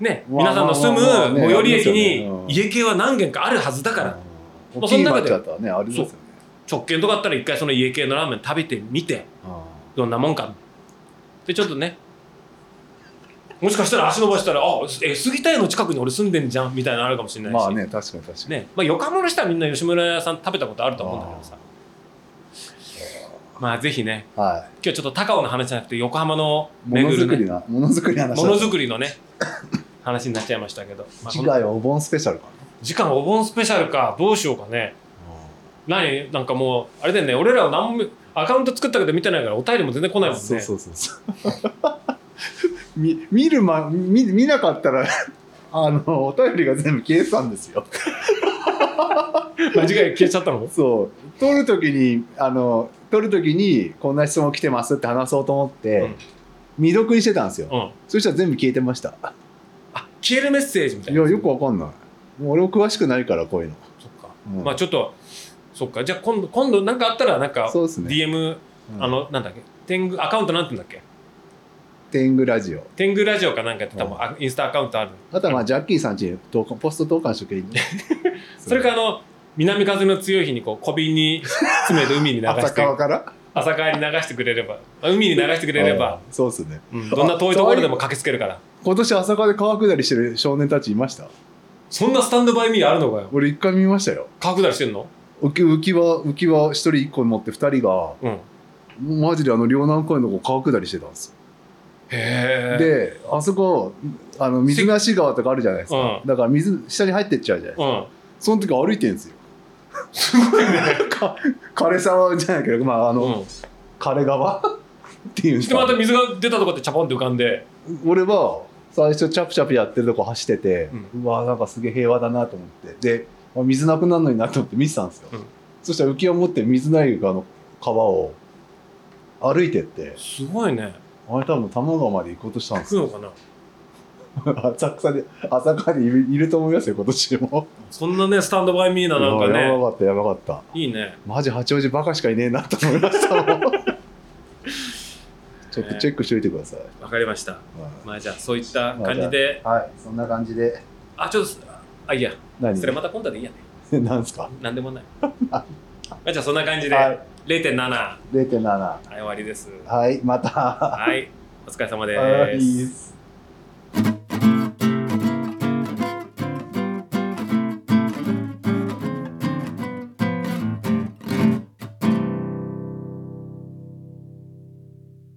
ねまあ皆さんの住む最寄り駅に家系は何軒かあるはずだから。うん。その中でね直券とかあったら一回その家系のラーメン食べてみて。あどんなもんか。でちょっとねもしかしたら足伸ばしたら、あ、え、杉田屋の近くに俺住んでんじゃんみたいなのあるかもしれないし。まあね確かに確かに、ね。まあ、横浜の人はみんな吉村屋さん食べたことあると思うんだけどさ。まあ、ぜひね、は今日ちょっと高尾の話じゃなくて、横浜のいものづくりね、なものづくりの話ものづくりのね、話になっちゃいましたけど。まあ、次回はお盆スペシャルか時間お盆スペシャルか、どうしようかね。何なんかもう、あれだよね、俺らは何も、アカウント作ったけど見てないから、お便りも全然来ないもんね。そうそうそうそう見見るま見見なかったら <laughs> あのお便りが全部消えてたんですよ。間違い消えちゃったの？そう。撮る時にあの撮る時にこんな質問来てますって話そうと思って、うん。未読にしてたんですよ、うん。そしたら全部消えてました。あ、消えるメッセージみたいな。いやよくわかんない。俺も詳しくないからこういうの、そっか。うん。まあちょっと、そっか。じゃあ今度、今度なんかあったら、なんか、そうですね。DM、うん。あの、なんだっけ、天狗、アカウントなんて言うんだっけ？天狗ラジオ。天狗ラジオかなんかやって多分、うん。あインスタアカウントある。あとはまあジャッキーさんちに投稿ポスト投函しとけ。ばいいんでそれかあの、南風の強い日にこう、小瓶に詰めて海に流浅して、<laughs> 川から？朝帰り流してくれれば、あ海に流してくれれば。あ、そうっすね。うんどんな遠いところでも駆けつけるから。今年浅川で川下りしてる少年たちいました？そんなスタンドバイミーあるのかよ。俺一回見ましたよ。川下りしてんの？浮き浮き輪浮き輪一人一個持って二人がうん。マジであの両南公園のとこ川下りしてたんです。であそこあの水無し川とかあるじゃないですか、うん。だから水下に入ってっちゃうじゃないですか、うん。その時歩いてんですよ。すごいね。枯れ沢じゃないけどまああの、うん。枯れ川っていうんですかた水が出たとこってチャポンって浮かんで、俺は最初チャプチャプやってるとこ走ってて、ううわなんかすげえ平和だなと思って。であ水なくなるのになと思って見てたんですよ、うん。そしたら浮き輪持って水ない川の川を歩いてって。すごいね。あれ多分多摩川まで行こうとしたんですよ。行くのかな？浅草で浅川でいるいると思いますよ今年も。そんなね、スタンドバイミーななんかね、やばかったやばかった。いいね。マジ八王子バカしかいねえなと思いましたもん。<laughs> ちょっとチェックしといてください、わかりました。はい。まあじゃあ、そういった感じで、はいそんな感じで。あ、ちょっと、あ、いいや、何？それまた今度でいいやね。なんですか？なんでもない。まあじゃあ、そんな感じで、はい0.7、は0.7い、終わりです。はいまたはい、お疲れ様です。はい